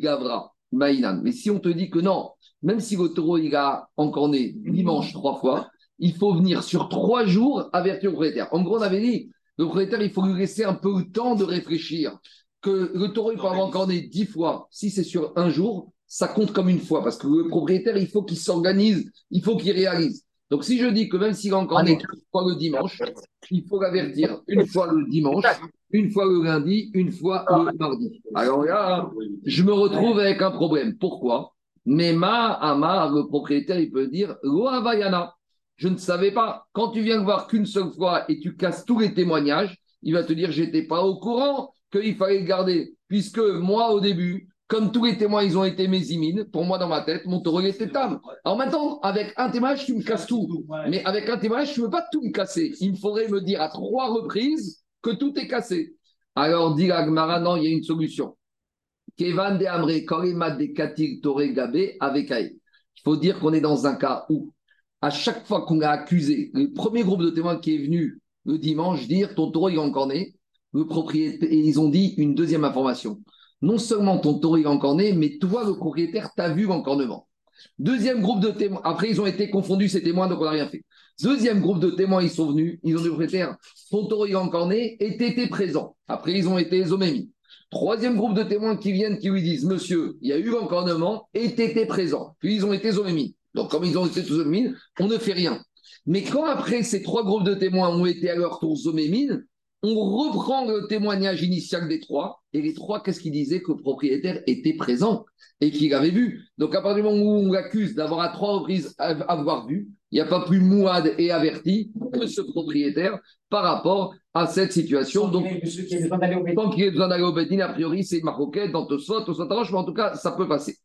Gavra, Maïnan. Mais si on te dit que non, même si le taureau il a encorné dimanche trois fois, il faut venir sur trois jours avertir le propriétaire. En gros, on avait dit, le propriétaire, il faut lui laisser un peu le temps de réfléchir. Que le taureau, il peut avoir encorné dix fois. Si c'est sur un jour, ça compte comme une fois. Parce que le propriétaire, il faut qu'il s'organise, il faut qu'il réalise. Donc, si je dis que même s'il a encorné trois fois le dimanche, il faut l'avertir une fois le dimanche, une fois le lundi, une fois le mardi. Alors là, je me retrouve avec un problème. Pourquoi? Mais ma Amar, le propriétaire, il peut dire Loa Vayana. Je ne savais pas. Quand tu viens le voir qu'une seule fois et tu casses tous les témoignages, il va te dire J'étais pas au courant qu'il fallait le garder. Puisque moi, au début, comme tous les témoins, ils ont été mésimines, pour moi, dans ma tête, mon taureau était tam. Alors maintenant, avec un témoignage, tu me casses tout. Mais avec un témoignage, je ne veux pas tout me casser. Il me faudrait me dire à trois reprises que tout est cassé. Alors, dit Agmara, non, il y a une solution. Kevan de Amre, Korima de Katil Toré Gabé avec. Il faut dire qu'on est dans un cas où, à chaque fois qu'on a accusé, le premier groupe de témoins qui est venu le dimanche dire ton taureau il est encore né, le propriétaire, et ils ont dit une deuxième information. Non seulement ton taureau est encore né, mais toi, le propriétaire, t'as vu l'encornement. Deuxième groupe de témoins. Après, ils ont été confondus, ces témoins, donc on n'a rien fait. Deuxième groupe de témoins, ils sont venus. Ils ont dit au propriétaire, ton taureau est encore né et t'étais présent. Après, ils ont été zomémis. Troisième groupe de témoins qui viennent, qui lui disent, monsieur, il y a eu l'encornement et t'étais présent. Puis ils ont été zomémis. Donc, comme ils ont été zomémis, on ne fait rien. Mais quand après ces trois groupes de témoins ont été à leur tour zomémines, on reprend le témoignage initial des trois, et les trois, qu'est-ce qu'ils disaient Que le propriétaire était présent et qu'il avait vu? Donc, à partir du moment où on l'accuse d'avoir à trois reprises av- avoir vu, il n'y a pas plus mouade et averti que ce propriétaire par rapport à cette situation. Donc, tant qu'il y a besoin d'aller au Bédine, a priori, c'est Marocaine, dans Tosfot, Tosfot mais en tout cas, ça peut passer.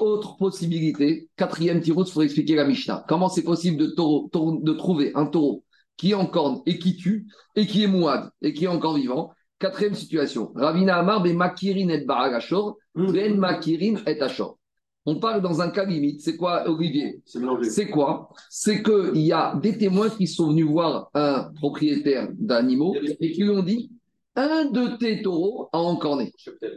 Autre possibilité, quatrième tirou, il faut expliquer la Mishnah. Comment c'est possible de, taureau- de trouver un taureau qui est en corne et qui tue, et qui est mouad, et qui est encore vivant Quatrième situation. Ravina Amar, be Makirin et Baragashor, Ben Makirin et Ashor. On parle dans un cas limite. C'est quoi, Olivier? C'est quoi? C'est qu'il y a des témoins qui sont venus voir un propriétaire d'animaux et qui lui ont dit un de tes taureaux a encorné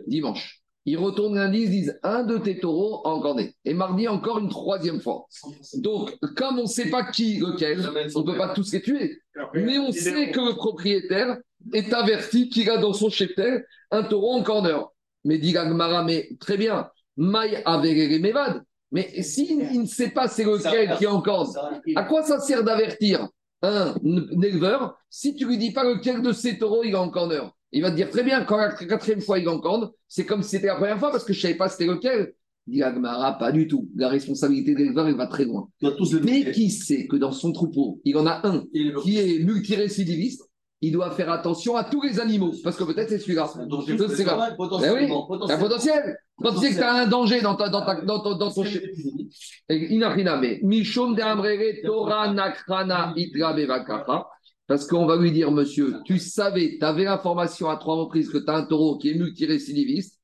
dimanche. Ils retournent lundi, ils disent un de tes taureaux a encorné. Et mardi, encore une troisième fois. Donc, comme on ne sait pas qui, lequel, on ne peut pas tous les tuer. Mais on sait que le propriétaire est averti qu'il a dans son cheptel un taureau en corner. Mais dit Gagmara, mais très bien, Maï avait Mevad. Mais s'il il ne sait pas c'est lequel qui est en corne, à quoi ça sert d'avertir un éleveur si tu lui dis pas lequel de ces taureaux il est en corner? Il va te dire très bien, quand la quatrième fois il est en corne, c'est comme si c'était la première fois parce que je ne savais pas c'était lequel. Dit Agmara, pas du tout. La responsabilité de l'éleveur, elle va très loin. Mais qui sait que dans son troupeau, il en a un Il qui est multirécidiviste, il doit faire attention à tous les animaux, parce que peut-être c'est celui-là. Donc, Je sais pas. Eh oui, potentiellement. C'est un potentiel. Quand tu sais que tu as un danger dans, ta, dans, ta, dans, ton- dans ton chef. Inachiname. Mishum de Amrere Torah Nakrana Itra Bevakacha. Parce qu'on va lui dire, monsieur, tu savais, tu avais l'information à trois reprises que tu as un taureau qui est multirécidiviste.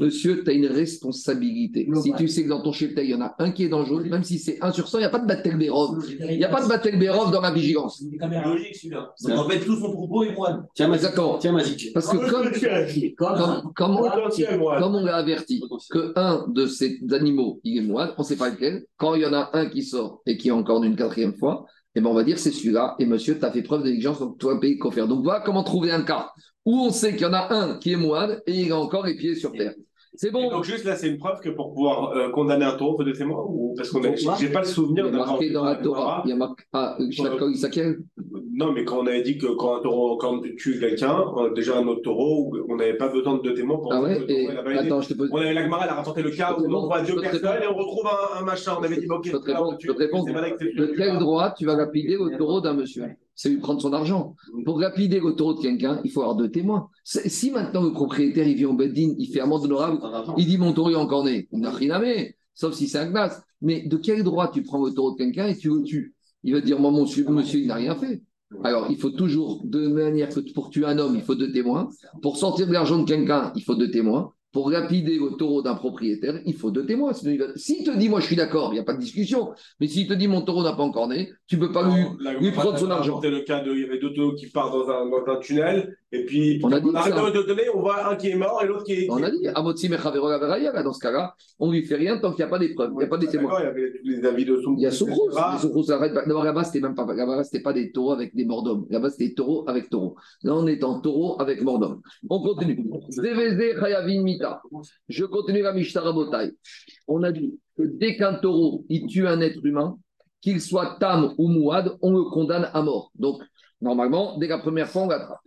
Monsieur, tu as une responsabilité. Si tu sais que dans ton cheptel, il y en a un qui est dangereux, même si c'est 1 sur 100, il n'y a pas de Batel Bérov. Il n'y a pas de Batel Bérov dans la vigilance. C'est logique celui-là. Donc en fait, tout son propos est moine. Tiens. Exactement. Tiens, Mazik. Parce que comme, comme, comme on, comme on l'a averti que un de ces animaux, il est moine, on ne sait pas lequel, quand il y en a un qui sort et qui est encore une quatrième fois, eh ben on va dire c'est celui-là, et monsieur, tu as fait preuve d'exigence, donc toi, payer qu'au faire. Donc voilà comment trouver un cas où on sait qu'il y en a un qui est moine et il a encore les pieds sur terre. C'est Et bon. donc juste là, c'est une preuve que pour pouvoir euh, condamner un taureau, des témoins ou parce qu'on a, j'ai pas le Il souvenir est marqué dans la Torah. Il y a marqué. Ah, Isakel Non, mais quand on avait dit que quand un taureau quand tu tues quelqu'un, euh, déjà un autre taureau, on n'avait pas besoin de deux témoins pour Ah ouais que et. Attends, je te pose. On avait la Gemara, elle a rapporté le cas où on voit deux personnes et on retrouve un, un machin. On avait dit, ok, Je te on. Je peux te c'est De quel droit tu vas lapider le taureau d'un monsieur C'est lui prendre son argent. Pour lapider le taureau de quelqu'un, il faut avoir deux témoins. Si maintenant le propriétaire il vient au Beddin, il fait amende honorable, il dit mon taureau est encore né, il n'a rien à mettre, sauf si c'est un glace. Mais de quel droit tu prends le taureau de quelqu'un et tu le tues? Il va dire moi, monsieur, monsieur, il n'a rien fait. Alors, il faut toujours, de manière que pour tuer un homme, il faut deux témoins. Pour sortir de l'argent de quelqu'un, il faut deux témoins. Pour lapider le taureau d'un propriétaire, il faut deux témoins. Sinon, il va- S'il te dit, moi je suis d'accord, il n'y a pas de discussion. Mais s'il te dit, mon taureau n'a pas encore né, tu ne peux pas lui, La lui Gemara, prendre son argent. rapporté le cas de, il y avait deux taureaux qui partent dans un, dans un tunnel, et puis On a dit arrête ça. de donner, on voit un qui est mort et l'autre qui est. On a dit, Amotsi là, dans ce cas-là, on ne lui fait rien tant qu'il n'y a pas d'épreuve, il n'y a pas des témoins. Il y avait tous les avis de Soum. Il y a arrête pas. D'abord, là-bas, c'était même pas, là-bas, c'était pas des taureaux avec des morts d'hommes. Là-bas, c'était des taureaux avec taureaux. Là, on est en taureau avec mort d'homme. On continue. Je continue la Mishnah Rabotai. On a dit que dès qu'un taureau, il tue un être humain, qu'il soit tam ou mouad, on le condamne à mort. Donc, normalement, dès la première fois, on l'attrape.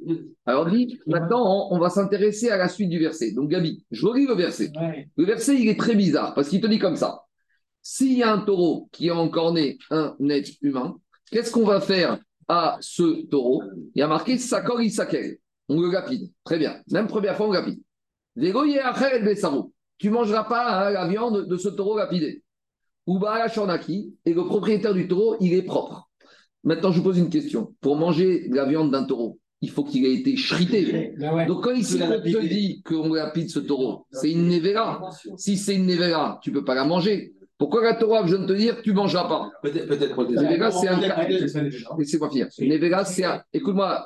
Alors, dit, maintenant, on, va s'intéresser à la suite du verset. Donc, Gabi, je relis le verset. Ouais. Le verset, il est très bizarre parce qu'il te dit comme ça. S'il y a un taureau qui a encore né un être humain, qu'est-ce qu'on va faire à ce taureau? Il y a marqué Sakor Isakel. On le lapide. Très bien. Même première fois, on lapide. Tu ne mangeras pas hein, la viande de ce taureau lapidé. Ou la Shornaki. Et le propriétaire du taureau, il est propre. Maintenant, je vous pose une question. Pour manger de la viande d'un taureau, il faut qu'il ait été chrité. Ben ouais. Donc, quand ici, on te dit qu'on lapide ce taureau, c'est une nevera. Si c'est une nevera, tu ne peux pas la manger. Pourquoi la Torah vient de te dire que tu ne mangeras pas Peut-être Nevera, c'est un désert. Laissez-moi finir. Nevera, c'est un... Écoute-moi,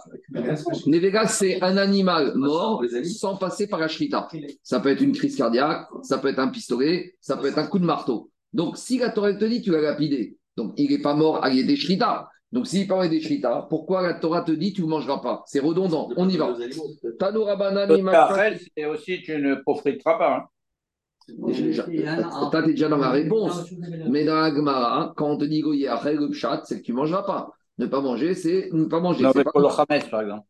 Nevera, c'est un animal mort sans passer par la shrita. Ça peut être une crise cardiaque, ça peut être un pistolet, ça peut être un coup de marteau. Donc, si la Torah te dit, tu l'as lapidé. Donc, il n'est pas mort à des shrita. Donc, s'il parle des shrita, pourquoi la Torah te dit, tu ne mangeras pas? C'est redondant. On y va. Tanoura banani Rachel, c'est aussi tu ne profiteras pas. Déjà, Toi, tu es déjà dans la réponse. Mais dans la Gemara, quand on te dit Goyer, après le pshat, c'est que tu ne mangeras pas. Ne pas manger, c'est ne pas manger. Non, mais pas- pour le Hametz, par exemple.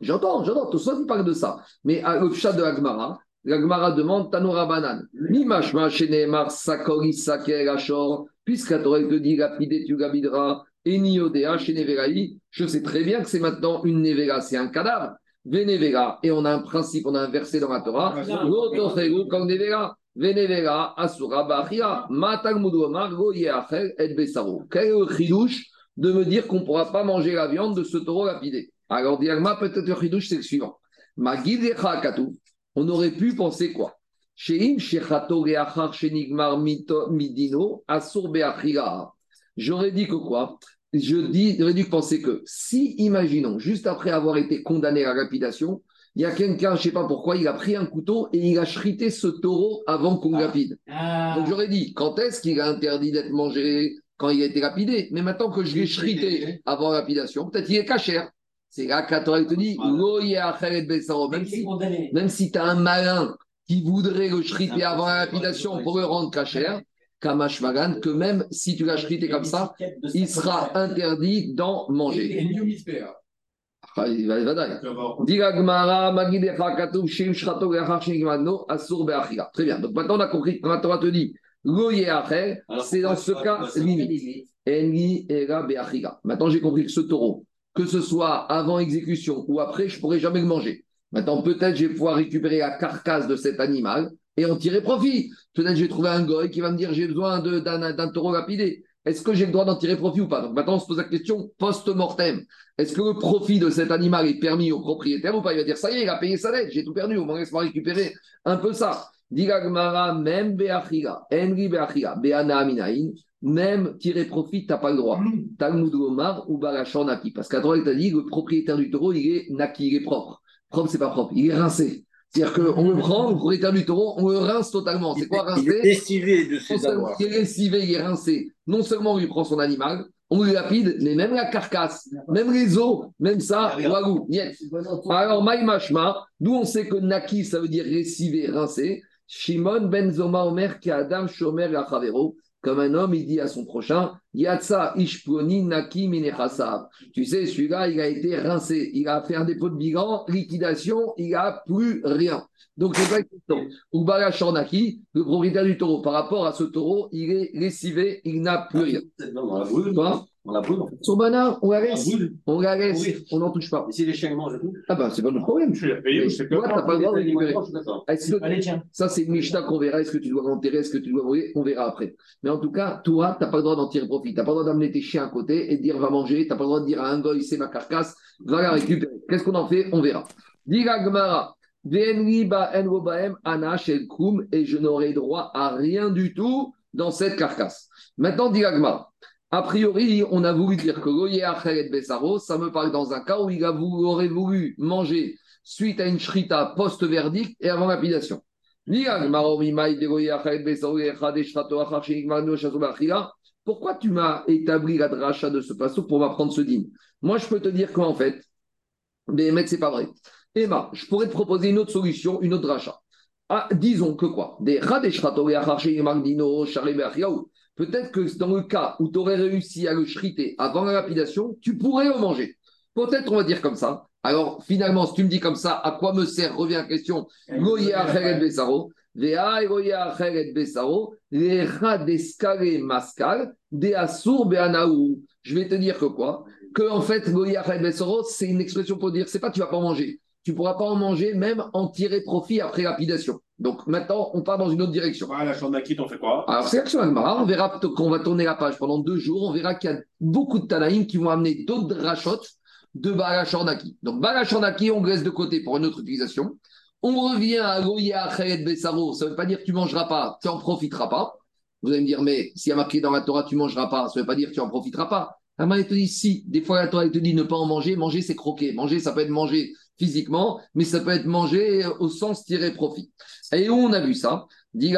J'entends, j'entends, tout ça, tu parles de ça. Mais à le pshat de la Gemara, la Gemara demande Tanora Banan. Mimashma Shenemar Sakori Saker Ashor, puisque la Torah te dit lapide, tu lapideras, et Niodea chez Neveraï, je sais très bien que c'est maintenant une Nevera, c'est un cadavre. Venevera, et on a un principe, on a un verset dans la Torah, Venevera Asura Bachia, Matalmudu Omar Goye Achel Et Besaro. Quel est le chidouche de me dire qu'on ne pourra pas manger la viande de ce taureau lapidé? Alors, Diagma, peut-être le chidouche, c'est le suivant. Magidecha Katu, on aurait pu penser quoi? Sheim shechato reachar shenigmar midino asur beachira. J'aurais dit que quoi? Je dis, j'aurais dû penser que si, imaginons, juste après avoir été condamné à la lapidation, il y a quelqu'un, je ne sais pas pourquoi, il a pris un couteau et il a chrité ce taureau avant qu'on le lapide. Donc j'aurais dit, quand est-ce qu'il a interdit d'être mangé quand il a été lapidé? Mais maintenant que je l'ai chrité avant la lapidation, peut-être qu'il est cachère. C'est là Torah te dit, même si, même si tu as un malin qui voudrait le chriter avant la lapidation pour le rendre cachère, Kamash Magan, que même si tu l'as chrité comme ça, il sera interdit d'en manger. Très bien. Donc maintenant, on a compris quand la Torah te dit c'est dans ce cas limite. Maintenant, j'ai compris que ce taureau, que ce soit avant exécution ou après, je ne pourrai jamais le manger. Maintenant, peut-être je vais pouvoir récupérer la carcasse de cet animal et en tirer profit. Peut-être je vais trouver un goy qui va me dire j'ai besoin d'un taureau lapidé. Est-ce que j'ai le droit d'en tirer profit ou pas? Donc maintenant, on se pose la question post-mortem. Est-ce que le profit de cet animal est permis au propriétaire ou pas? Il va dire ça y est, il a payé sa dette, j'ai tout perdu, au moins laisse-moi récupérer un peu ça. Diga Gemara, même Beachira, Enri Beachira, Beana Aminaïn, même tirer profit, tu n'as pas le droit. Talmud Gomar ou Barachor Naki. Parce qu'à droite, il t'a dit le propriétaire du taureau, il est Naki, il est propre. Propre, c'est pas propre, il est rincé. C'est-à-dire qu'on le prend, le propriétaire du taureau, on le rince totalement. C'est quoi Il est rincer lessivé de non ses avoirs. il est lessivé, il est rincé. Non seulement on lui prend son animal, on lui lapide, mais même la carcasse, même les os, même ça, wagou, niet. Alors, Maïmashma, nous on sait que Naki, ça veut dire lessivé, rincé. Shimon ben Zoma Omer qui Adam Shomer Lachavero, comme un homme, il dit à son prochain, Yatsa Ishponi Naki. Tu sais, celui-là, il a été rincé, il a fait un dépôt de bilan, liquidation, il n'a plus rien. Donc, c'est pas une question. Ubala Shornaki, le propriétaire du taureau, par rapport à ce taureau, il est lessivé, il n'a plus rien. La brûle. Quoi On la brûle. Son banane, on la On la laisse. On la laisse, on n'en touche pas. Et si les chiens mangent tout? Ah ben, c'est pas notre problème. Tu l'as payé que Toi, t'as pas le droit de récupérer. Je Allez, tiens. Ça, c'est une Mishnah qu'on verra. Est-ce que tu dois l'enterrer Est-ce que tu dois mourir? On verra après. Mais en tout cas, toi, tu n'as pas le droit d'en tirer profit. Tu n'as pas le droit d'amener tes chiens à côté et de dire va manger. Tu n'as pas le droit de dire à un goy c'est ma carcasse, va la récupérer. Qu'est-ce qu'on en fait? On verra. Dira Gmara. Venri ba en robaem ana shel kum, et je n'aurai droit à rien du tout dans cette carcasse. Maintenant, dit Gmara. A priori, on a voulu dire que Goye Acheret Bessaro, ça me parle dans un cas où il a voulu- aurait voulu manger suite à une shrita post-verdict et avant lapidation. Pourquoi tu m'as établi la dracha de ce passeau pour m'apprendre ce dîme Moi, je peux te dire qu'en fait, mais mec, c'est pas vrai. Emma, je pourrais te proposer une autre solution, une autre dracha. Ah, disons que quoi Des Peut-être que dans le cas où tu aurais réussi à le shriter avant la lapidation, tu pourrais le manger. Peut-être on va dire comme ça. Alors finalement, si tu me dis comme ça, à quoi me sert Revient la question. Je vais te dire que quoi? Que en fait, acheret besaro, c'est une expression pour dire, c'est pas tu vas pas en manger. Tu pourras pas en manger, même en tirer profit après lapidation. Donc maintenant, on part dans une autre direction. Ah, la Chandakit, on fait quoi? Alors, c'est l'action Agmara. On verra qu'on va tourner la page pendant deux jours. On verra qu'il y a beaucoup de Tanaïm qui vont amener d'autres drachotes de Balachornaki. Donc, Balachornaki, on laisse de côté pour une autre utilisation. On revient à Goya Achet Bessaro. Ça ne veut pas dire que tu ne mangeras pas, tu n'en profiteras pas. Vous allez me dire, mais s'il y a marqué dans la Torah, tu ne mangeras pas, ça ne veut pas dire que tu n'en profiteras pas. La Torah, elle te dit, si. Des fois, la Torah, elle te dit ne pas en manger. Manger, c'est croquer. Manger, ça peut être manger physiquement, mais ça peut être mangé au sens tirer profit. Et où on a vu ça? Et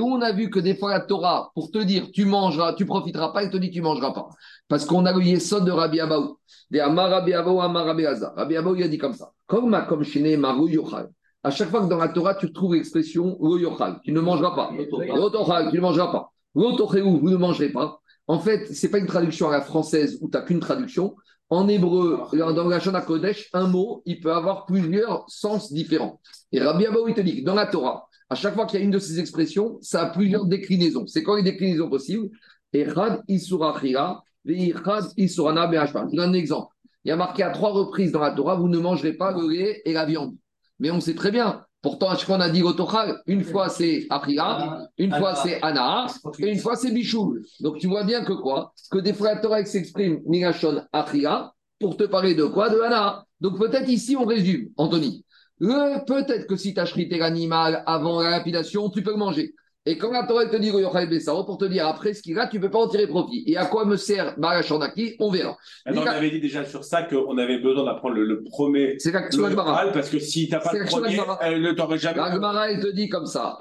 où on a vu que des fois la Torah, pour te dire tu mangeras, tu profiteras pas, il te dit tu mangeras pas. Parce qu'on a le yesod de Rabbi Abaou. Des Amar Rabbi Abaou, Amar Rabbi Hazar. Rabbi Abaou, il a dit comme ça. Comme ma comme maru yochal. À chaque fois que dans la Torah, tu trouves l'expression lo yochal, tu ne mangeras pas. Lo tu ne mangeras pas. Lo vous ne mangerez pas. En fait, c'est pas une traduction à la française où tu n'as qu'une traduction. En hébreu, dans la Shana Kodesh, un mot, il peut avoir plusieurs sens différents. Et Rabbi Abaou, il te dit que dans la Torah, à chaque fois qu'il y a une de ces expressions, ça a plusieurs déclinaisons. C'est quoi les déclinaisons possibles? Echad Isura Chira, Veichad Isurana Be'ashpa. Je donne un exemple. Il y a marqué à trois reprises dans la Torah, vous ne mangerez pas le lait et la viande. Mais on sait très bien. Pourtant, à chaque fois, on a dit Otochal. Une fois, c'est Achira, une fois, c'est Ana, et une fois, c'est Bichoul. Donc, tu vois bien que quoi? Que des fois, la Torah s'exprime Migashon Achira, pour te parler de quoi? De Hana. Donc peut-être ici, on résume, Anthony. Le- Peut-être que si tu as chrité l'animal avant la lapidation, tu peux le manger. Et quand la Torah elle te dit pour te dire après ce qu'il a, tu ne peux pas en tirer profit. Et à quoi me sert Barachandaki On verra. Attends, on avait dit déjà sur ça qu'on avait besoin d'apprendre le, le premier. C'est l'action Agmara. Parce que si t'as pas C'est le premier, euh, ne t'aurais jamais. La Gemara, elle te dit comme ça.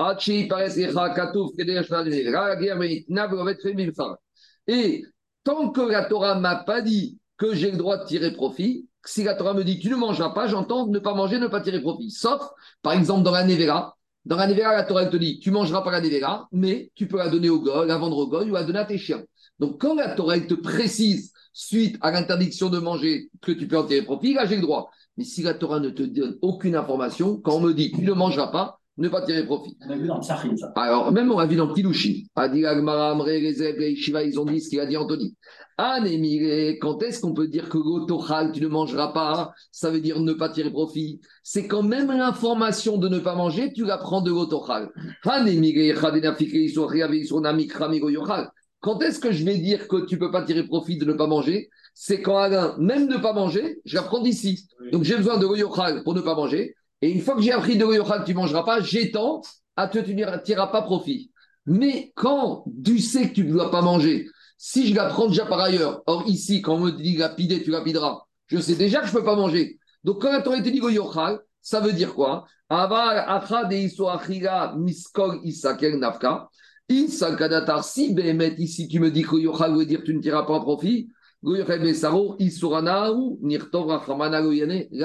Et tant que la Torah m'a pas dit que j'ai le droit de tirer profit, si la Torah me dit tu ne mangeras pas, j'entends ne pas manger, ne pas tirer profit. Sauf, par exemple, dans la Nevera. Dans la Nevera, la Torah te dit tu mangeras pas la Nevera, mais tu peux la donner au goy, la vendre au goy ou la donner à tes chiens. Donc quand la Torah te précise, suite à l'interdiction de manger, que tu peux en tirer profit, là j'ai le droit. Mais si la Torah ne te donne aucune information, quand on me dit tu ne mangeras pas, ne pas tirer profit. On a vu dans le Sahim, ça. Alors, même on a vu dans Kilouchi, Adi Agmara, Amre, Rezeb, et Shiva, ils ont dit ce qu'il a dit Anthony. Anémiré, quand est-ce qu'on peut dire que l'autochal, tu ne mangeras pas Ça veut dire ne pas tirer profit. C'est quand même l'information de ne pas manger, tu la prends de l'autochal. Anémiré, Yochal. Quand est-ce que je vais dire que tu ne peux pas tirer profit de ne pas manger? C'est quand Alain, même ne pas manger, je la prends d'ici. Donc j'ai besoin de l'oyochal pour ne pas manger. Et une fois que j'ai appris de que tu ne mangeras pas, j'étends à te tireras pas profit. Mais quand tu sais que tu ne dois pas manger, si je la prends déjà par ailleurs, or ici, quand on me dit lapider, tu lapideras, je sais déjà que je ne peux pas manger. Donc quand la Torah dit goyochal, ça veut dire quoi? Si ici tu me dis goyochal veut dire tu ne tireras pas profit, Là,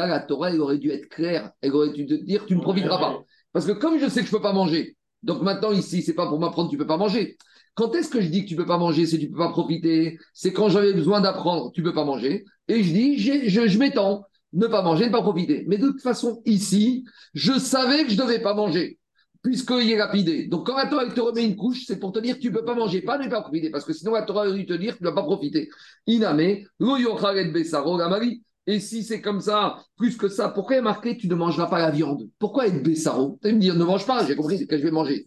la Torah, elle aurait dû être claire. Elle aurait dû te dire tu ne profiteras pas. Parce que comme je sais que je ne peux pas manger, donc maintenant ici, c'est pas pour m'apprendre tu ne peux pas manger. Quand est-ce que je dis que tu ne peux pas manger, c'est tu ne peux pas profiter? C'est quand j'avais besoin d'apprendre, tu ne peux pas manger. Et je dis, je m'étends, ne pas manger, ne pas profiter. Mais de toute façon, ici, je savais que je ne devais pas manger, puisqu'il est lapidé. Donc quand la Torah te remet une couche, c'est pour te dire que tu ne peux pas manger, pas ne pas profiter, parce que sinon la Torah aurait te dire tu ne dois pas profiter. Iname, besaro gamari. Et si c'est comme ça, plus que ça, pourquoi est marqué tu ne mangeras pas la viande? Pourquoi être Bessaro Tu vas me dire ne mange pas, j'ai compris que je vais manger.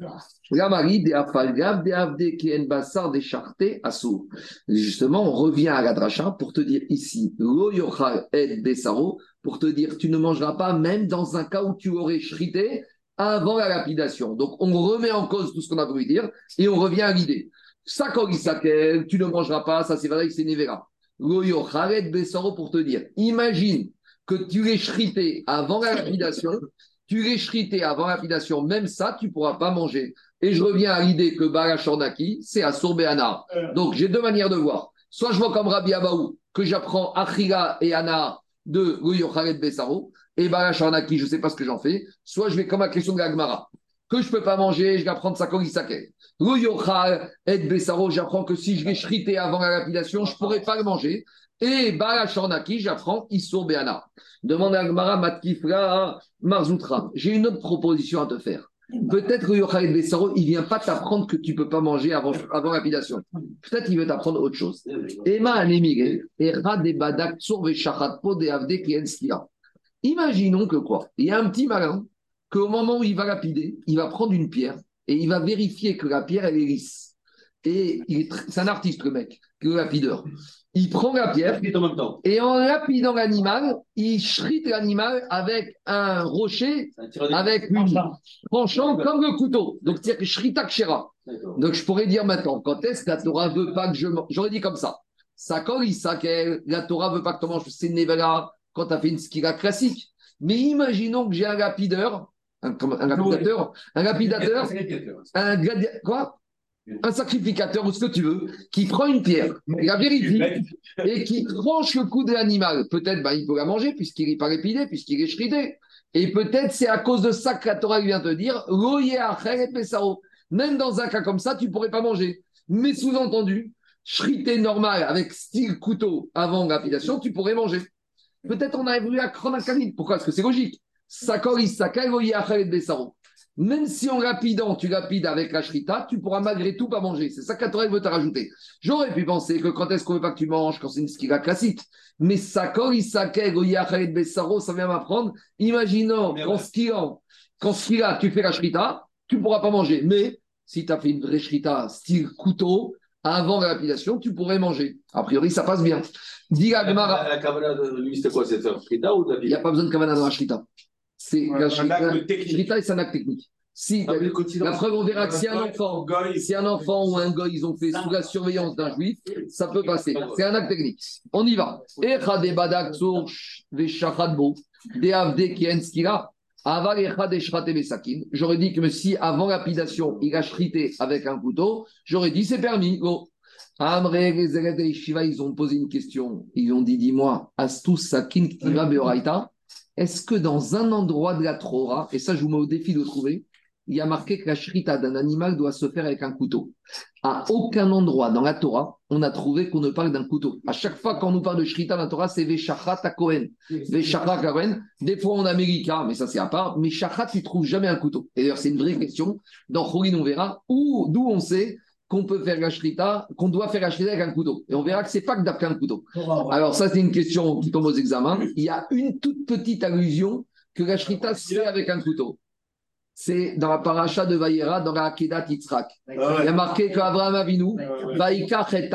Gamari, des afalgav, des chartés, assou. Justement, on revient à la pour te dire ici, lo yochal et Bessaro, pour te dire tu ne mangeras pas, même dans un cas où tu aurais chrité avant la lapidation. Donc on remet en cause tout ce qu'on a voulu dire et on revient à l'idée. Sakorisakel, tu ne mangeras pas, ça c'est vrai que c'est Nevera. Goyo, Khaled Bessaro pour te dire, imagine que tu l'aies chrité avant la lapidation, tu l'aies chrité avant la lapidation, même ça, tu ne pourras pas manger. Et je reviens à l'idée que Barachandaki, c'est à Sourbeana. Donc j'ai deux manières de voir. Soit je vois comme Rabbi Abaou, que j'apprends Achila et Anna de Goyo, Khaled Bessaro, et Barachandaki, je ne sais pas ce que j'en fais. Soit je vais comme la question de la Gemara, que je ne peux pas manger, je vais apprendre Sakorisakel. Le yochal et Bessaro, j'apprends que si je l'ai chrité avant la lapidation, je ne pourrais pas le manger. Et Balachanaki, j'apprends Issour Beana. Demande à Gmara Matkifra Marzoutra. J'ai une autre proposition à te faire. Peut-être que et Bessaro, il vient pas t'apprendre que tu peux pas manger avant, avant la lapidation. Peut-être qu'il veut t'apprendre autre chose. Emma Anemire, Era de Badak Tsur Po de Avde Kienskia. Imaginons que quoi? Il y a un petit malin qu'au moment où il va lapider, il va prendre une pierre et il va vérifier que la pierre, elle est lisse. Et c'est un artiste, le mec, le lapideur. Il prend la pierre en même temps. et en lapidant l'animal, il shrite l'animal avec un rocher, C'est un avec une tranchant comme le couteau. Donc, c'est-à-dire que shrita kshera. Donc, je pourrais dire maintenant, quand est-ce que la Torah veut pas que je mange J'aurais dit comme ça. Isakel, la Torah veut pas que tu manges c'est Nevela quand tu as fait une skira classique. Mais imaginons que j'ai un lapideur, un, un lapidateur, un lapidateur, un gladi- quoi? Un sacrificateur ou ce que tu veux, qui prend une pierre, la vérifie et qui tranche le cou de l'animal. Peut-être bah, il peut la manger puisqu'il n'est pas répidé, puisqu'il est shridé. Et peut-être c'est à cause de ça que la Torah vient te dire. Même dans un cas comme ça, tu ne pourrais pas manger. Mais sous-entendu, shrité normal avec style couteau avant lapidation, tu pourrais manger. Peut-être on a voulu à Chronakalim. Pourquoi? Parce que c'est logique. Sakori sakai loye acher et pesaro. Même si en lapidant, tu lapides avec la shrita, tu pourras malgré tout pas manger. C'est ça Torah veut te rajouter. J'aurais pu penser que quand est-ce qu'on veut pas que tu manges, quand c'est une skira classique. Mais sakor, isake, goyachet, bessaro, ça vient m'apprendre. Imaginons qu'en skiant, qu'en skira, tu fais la shrita, tu pourras pas manger. Mais si tu as fait une vraie shrita style couteau, avant la lapidation, tu pourrais manger. A priori, ça passe bien. Dis la Gemara, La cavana de lui, c'était quoi? C'était un frita ou il David n'y a pas besoin de kavana dans la shrita. C'est Ouais, la un shrita. acte technique. Shrita, c'est un acte technique. Si, Ah, la preuve, on verra que si un enfant, si un enfant ou un gars, ils ont fait sous la surveillance d'un juif, ça peut passer. C'est un acte technique. On y va. J'aurais dit que si avant lapidation, il a shrité avec un couteau, j'aurais dit c'est permis. Bon. Amre, les élèves de Shiva, ils ont posé une question. Ils ont dit, dis-moi, astus sakin ktiva beoraita, est-ce que dans un endroit de la Torah, et ça je vous mets au défi de trouver, il y a marqué que la shrita d'un animal doit se faire avec un couteau? À aucun endroit dans la Torah, on a trouvé qu'on ne parle d'un couteau. À chaque fois qu'on nous parle de shrita dans la Torah, c'est Veshachat à Kohen. Veshachat à Kohen. Des fois en Amérique, hein, mais ça c'est à part. Mais Shachat, tu trouves jamais un couteau. Et d'ailleurs, c'est une vraie question. Dans Chorin, on verra où, d'où on sait qu'on peut faire la shrita, qu'on doit faire la shrita avec un couteau. Et on verra que c'est pas que d'après un couteau. Alors ça, c'est une question qui tombe aux examens. Il y a une toute petite allusion que la shrita se fait avec un couteau. C'est dans la paracha de Vayera, dans la Akedat Yitzhak. Il y a marqué qu'Abraham Avinu, Vaikach et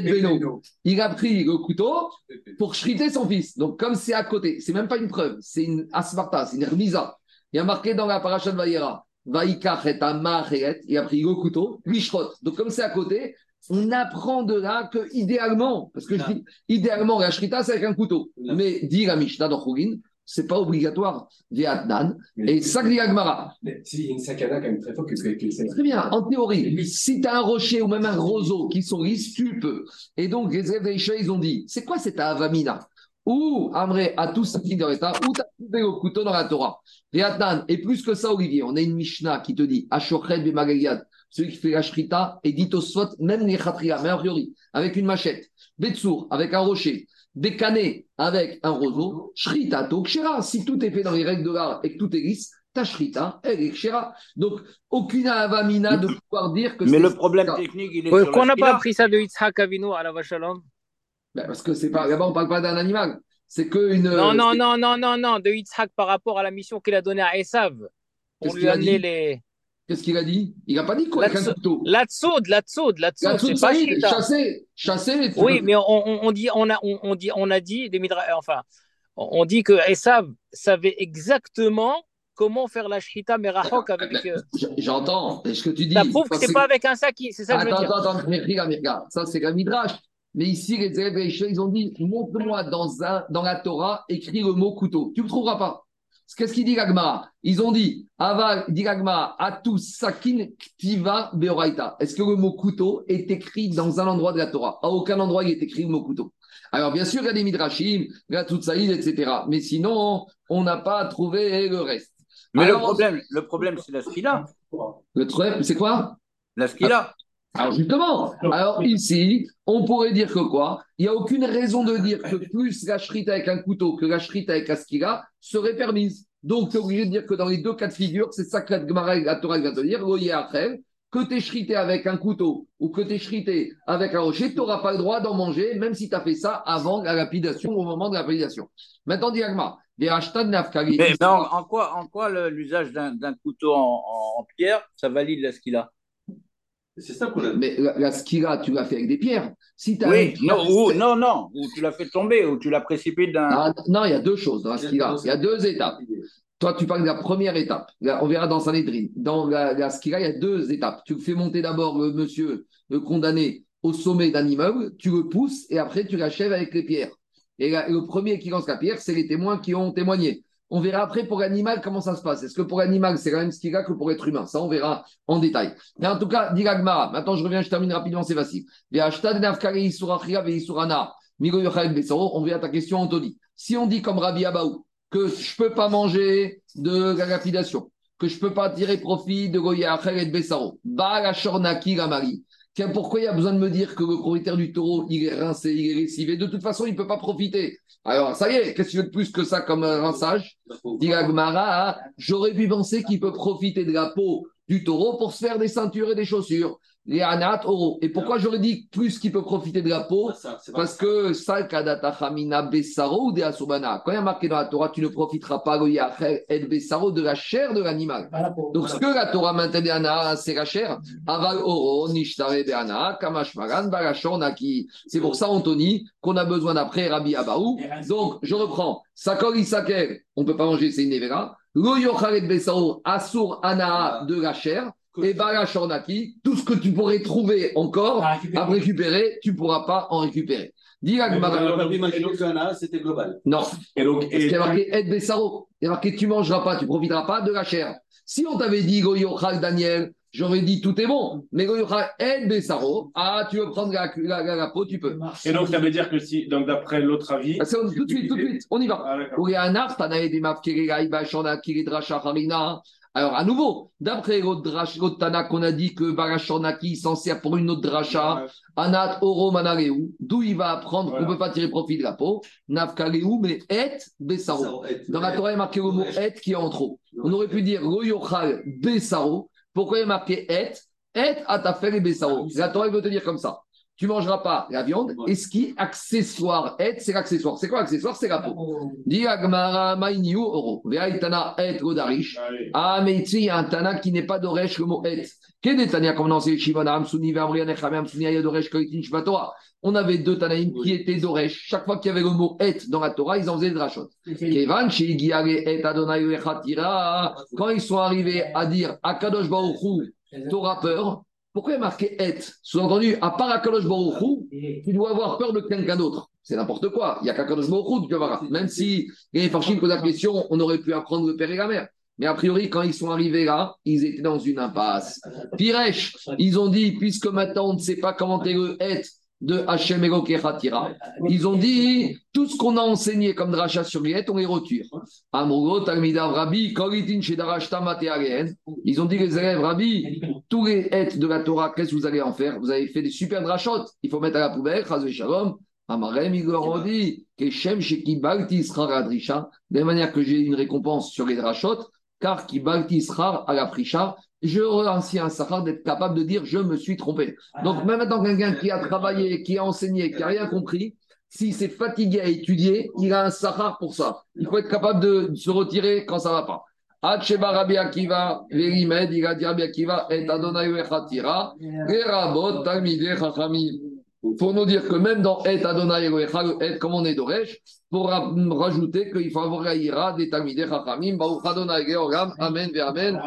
Beno. Il a pris le couteau pour shriter son fils. Donc comme c'est à côté, c'est même pas une preuve, c'est une asmarta, c'est une remisa. Il y a marqué dans la paracha de Vayera, il a pris le couteau, Lishrot. Donc comme c'est à côté, on apprend de là que idéalement, parce que je dis, idéalement, la shrita, c'est avec un couteau. Mais dit la Mishnah dans Chougin, c'est pas obligatoire. Viatnan. Et ça que dit. Mais s'il y a une sakana quand même très forte que que- Très bien, en théorie, si tu as un rocher ou même un roseau qui sont lisses, tu peux. Et donc, les d'Aïcha, ils ont dit c'est quoi cette avamina? Ou, Amré, à tous ou tu as trouvé au couteau dans la Torah. Viatnan. Et plus que ça, Olivier, on a une Mishnah qui te dit Ashochet Bemagaliad, celui qui fait la shrita, et dit au Sot, même les khatria, mais a priori, avec une machette, Betsour, avec un rocher, Bécané, avec un roseau, Shrita, Tokshera. Si tout est fait dans les règles de l'art et que tout est lisse, ta Shrita, elle est Kshera. Donc, aucune avamina de pouvoir dire que Mais c'est- le problème ça. technique, il est Qu'on la n'a pas appris ça de Yitzhak Avinu à la l'homme Ben, parce que c'est pas, là-bas, on parle pas d'un animal. C'est que une. Non, non, non, non, non, non, de Yitzhak par rapport à la mission qu'il a donnée à Esav. On lui qu'il a a amené dit? les. Qu'est-ce qu'il a dit? Il a pas dit quoi? Avec un couteau. La tsod, la tsod, la La Tsoud chasser, chasser. tu Oui, mais on, on- dit, on a, on, on dit, on a dit des enfin, on dit que Esav savait exactement comment faire la shrita merachok avec. euh, J- J'entends. Ce que tu dis. Ça prouve que ça, c'est pas avec un sac, c'est ça que je veux Attends, dire. attends, attends, regarde, regarde. Ça, c'est la Midrash. Mais ici, les élèves ils ont dit montre-moi dans, un, dans la Torah, écrit le mot couteau. Tu ne le trouveras pas. Qu'est-ce qu'il dit l'Agmara Ils ont dit Aval, dit l'Agmara, Atus Sakin Ktiva Beoraita. Est-ce que le mot couteau est écrit dans un endroit de la Torah? À aucun endroit, il est écrit le mot couteau. Alors, bien sûr, il y a des Midrashim, il y a tout Saïd, etc. Mais sinon, on n'a pas trouvé le reste. Mais Alors, le problème, le problème, c'est la Skila. Le problème, c'est quoi? La Skila. Alors justement, alors ici, on pourrait dire que quoi? Il n'y a aucune raison de dire que plus la shrita avec un couteau que la shrita avec askira serait permise. Donc, tu es obligé de dire que dans les deux cas de figure, c'est ça que la Gemara et la Torah vient te dire, que tu es shrité avec un couteau ou que tu es shrité avec un rocher, tu n'auras pas le droit d'en manger, même si tu as fait ça avant la lapidation, au moment de la lapidation. Maintenant, diagma. Les hashtag nafkali. Mais, mais en, en quoi, en quoi l'usage d'un d'un couteau en, en- en pierre, ça valide la Skila C'est ça qu'on a. Mais la, la skira, tu l'as fait avec des pierres. Si tu as Oui, non, ou, non, non, ou tu l'as fait tomber, ou tu l'as précipité d'un. Ah, non, il y a deux choses dans la skira. Il y a deux étapes. Toi, tu parles de la première étape. Là, on verra dans Sanhedrin. Dans la, la skira, il y a deux étapes. Tu fais monter d'abord le monsieur, le condamné, au sommet d'un immeuble, tu le pousses et après tu l'achèves avec les pierres. Et le premier qui lance la pierre, c'est les témoins qui ont témoigné. On verra après pour l'animal comment ça se passe. Est-ce que pour l'animal, c'est la même skira que pour l'être humain? Ça, on verra en détail. Mais en tout cas, dit. Maintenant, je reviens, je termine rapidement, c'est facile. On revient à ta question, Anthony. Si on dit comme Rabbi Abaou que je peux pas manger de la lapidation, que je peux pas tirer profit de Goya et de Bessaro, Ba la Shornaki la Marie. Pourquoi il y a besoin de me dire que le propriétaire du taureau, il est rincé, il est lessivé? De toute façon, il ne peut pas profiter. Alors, ça y est, qu'est-ce que tu veux de plus que ça comme un rinçage Dit la Gemara, j'aurais pu penser qu'il peut profiter de la peau du taureau pour se faire des ceintures et des chaussures. Les anat oro. Et pourquoi j'aurais dit plus qu'il peut profiter de la peau? Ça, pas Parce que ça, kadata chamina besaro ou de asubana. Quand il y a marqué dans la Torah, tu ne profiteras pas et besaro de la chair de l'animal. Donc, ce que la Torah maintenant ana, c'est la chair. Aval oro, nishtare beana, kamashmaran, barashonaki. C'est pour ça, Anthony, qu'on a besoin d'après Rabbi Abaou. Donc, je reprends. Sakor isaker, on ne peut pas manger, c'est une nevera. Lo yocharet besaro, asur ana de la chair. Et barashonaki, tout ce que tu pourrais trouver encore À récupérer. à récupérer, tu ne pourras pas en récupérer. Dis la On c'était global. Non, Et donc, parce qu'il y et, a marqué Et Bessaro. Il y a marqué tu mangeras pas, tu profiteras pas de la chair. Si on t'avait dit Goyochal Daniel, j'aurais dit tout est bon. Mais Goyochal Et Bessaro, ah, tu veux prendre la, la- la- la peau, tu peux. et donc, ça veut dire que si, donc d'après l'autre avis. Ah, c'est- tout de suite, tout de suite, on y va. Ah, Alors, à nouveau, d'après l'autre Tana qu'on a dit que Barashornaki s'en sert pour une autre dracha, Anat Oro Manareu, d'où il va apprendre qu'on ne peut pas tirer profit de la peau, Nafkareu, mais Et Bessaro. Dans la Torah, il y a marqué le mot Et qui est en trop. On aurait pu dire Royochal Bessaro. Pourquoi il y a marqué Et? Et Atafel et Bessaro. La Torah veut te dire comme ça. Tu ne mangeras pas la viande. Et ce qui est accessoire, Et, c'est l'accessoire. C'est quoi l'accessoire? C'est la peau. Dis Agmara Maïniu Oro. Veaitana Et Godarish. Allez. Ah, mais ici, il y a un Tana qui n'est pas d'Oresh, le mot Et. Est Tania comme dans ces Amsuni, Vamrian, Echame, Amsuni, Aya d'Oresh, Koitin, Shvatora On avait deux Tanaïm qui étaient d'Oresh. Chaque fois qu'il y avait le mot Et dans la Torah, ils en faisaient le drachot. Kevan, chez Igiare, Et Adonai, Echatira. Quand ils sont arrivés à dire Akadosh Baruchou, t'auras peur. Pourquoi il y a marqué Sous-entendu, à part Akadosh Baruchou, tu dois avoir peur de quelqu'un d'autre. C'est n'importe quoi. Il n'y a qu'Akadosh Baruchou, tu vas. Même si les Farchim posent la question, on aurait pu apprendre le père et la mère. Mais a priori, quand ils sont arrivés là, ils étaient dans une impasse. Piresh, ils ont dit, puisque maintenant on ne sait pas comment est le et de Hachem Elokechatira, ils ont dit, tout ce qu'on a enseigné comme dracha sur les et, on les retire. Ils ont dit, les élèves, Rabbi, tous les et de la Torah, qu'est-ce que vous allez en faire? Vous avez fait des super drachot, il faut mettre à la poubelle, Chaz Shalom. Amarem, leur ont dit, de manière que j'ai une récompense sur les drachot, car qui balti srar à la j'aurai ainsi un sahar d'être capable de dire je me suis trompé. Donc même maintenant quelqu'un qui a travaillé, qui a enseigné, qui n'a rien compris, s'il s'est fatigué à étudier, il a un sahar pour ça. Il faut être capable de se retirer quand ça ne va pas. Hacheba Rabbi Akiva, Verimed, il a dit Rabbi Akiva, et Adonai Echatira, et Rabot, Talmideh, Chachamim. Pour nous dire que même dans Et Adonai Elohecha, le Et, comme on est d'Oresh, pour ra- rajouter qu'il faut avoir la ira des Talmideh Chachamim, Baruch Adonai Georgam, Amen, ve Amen.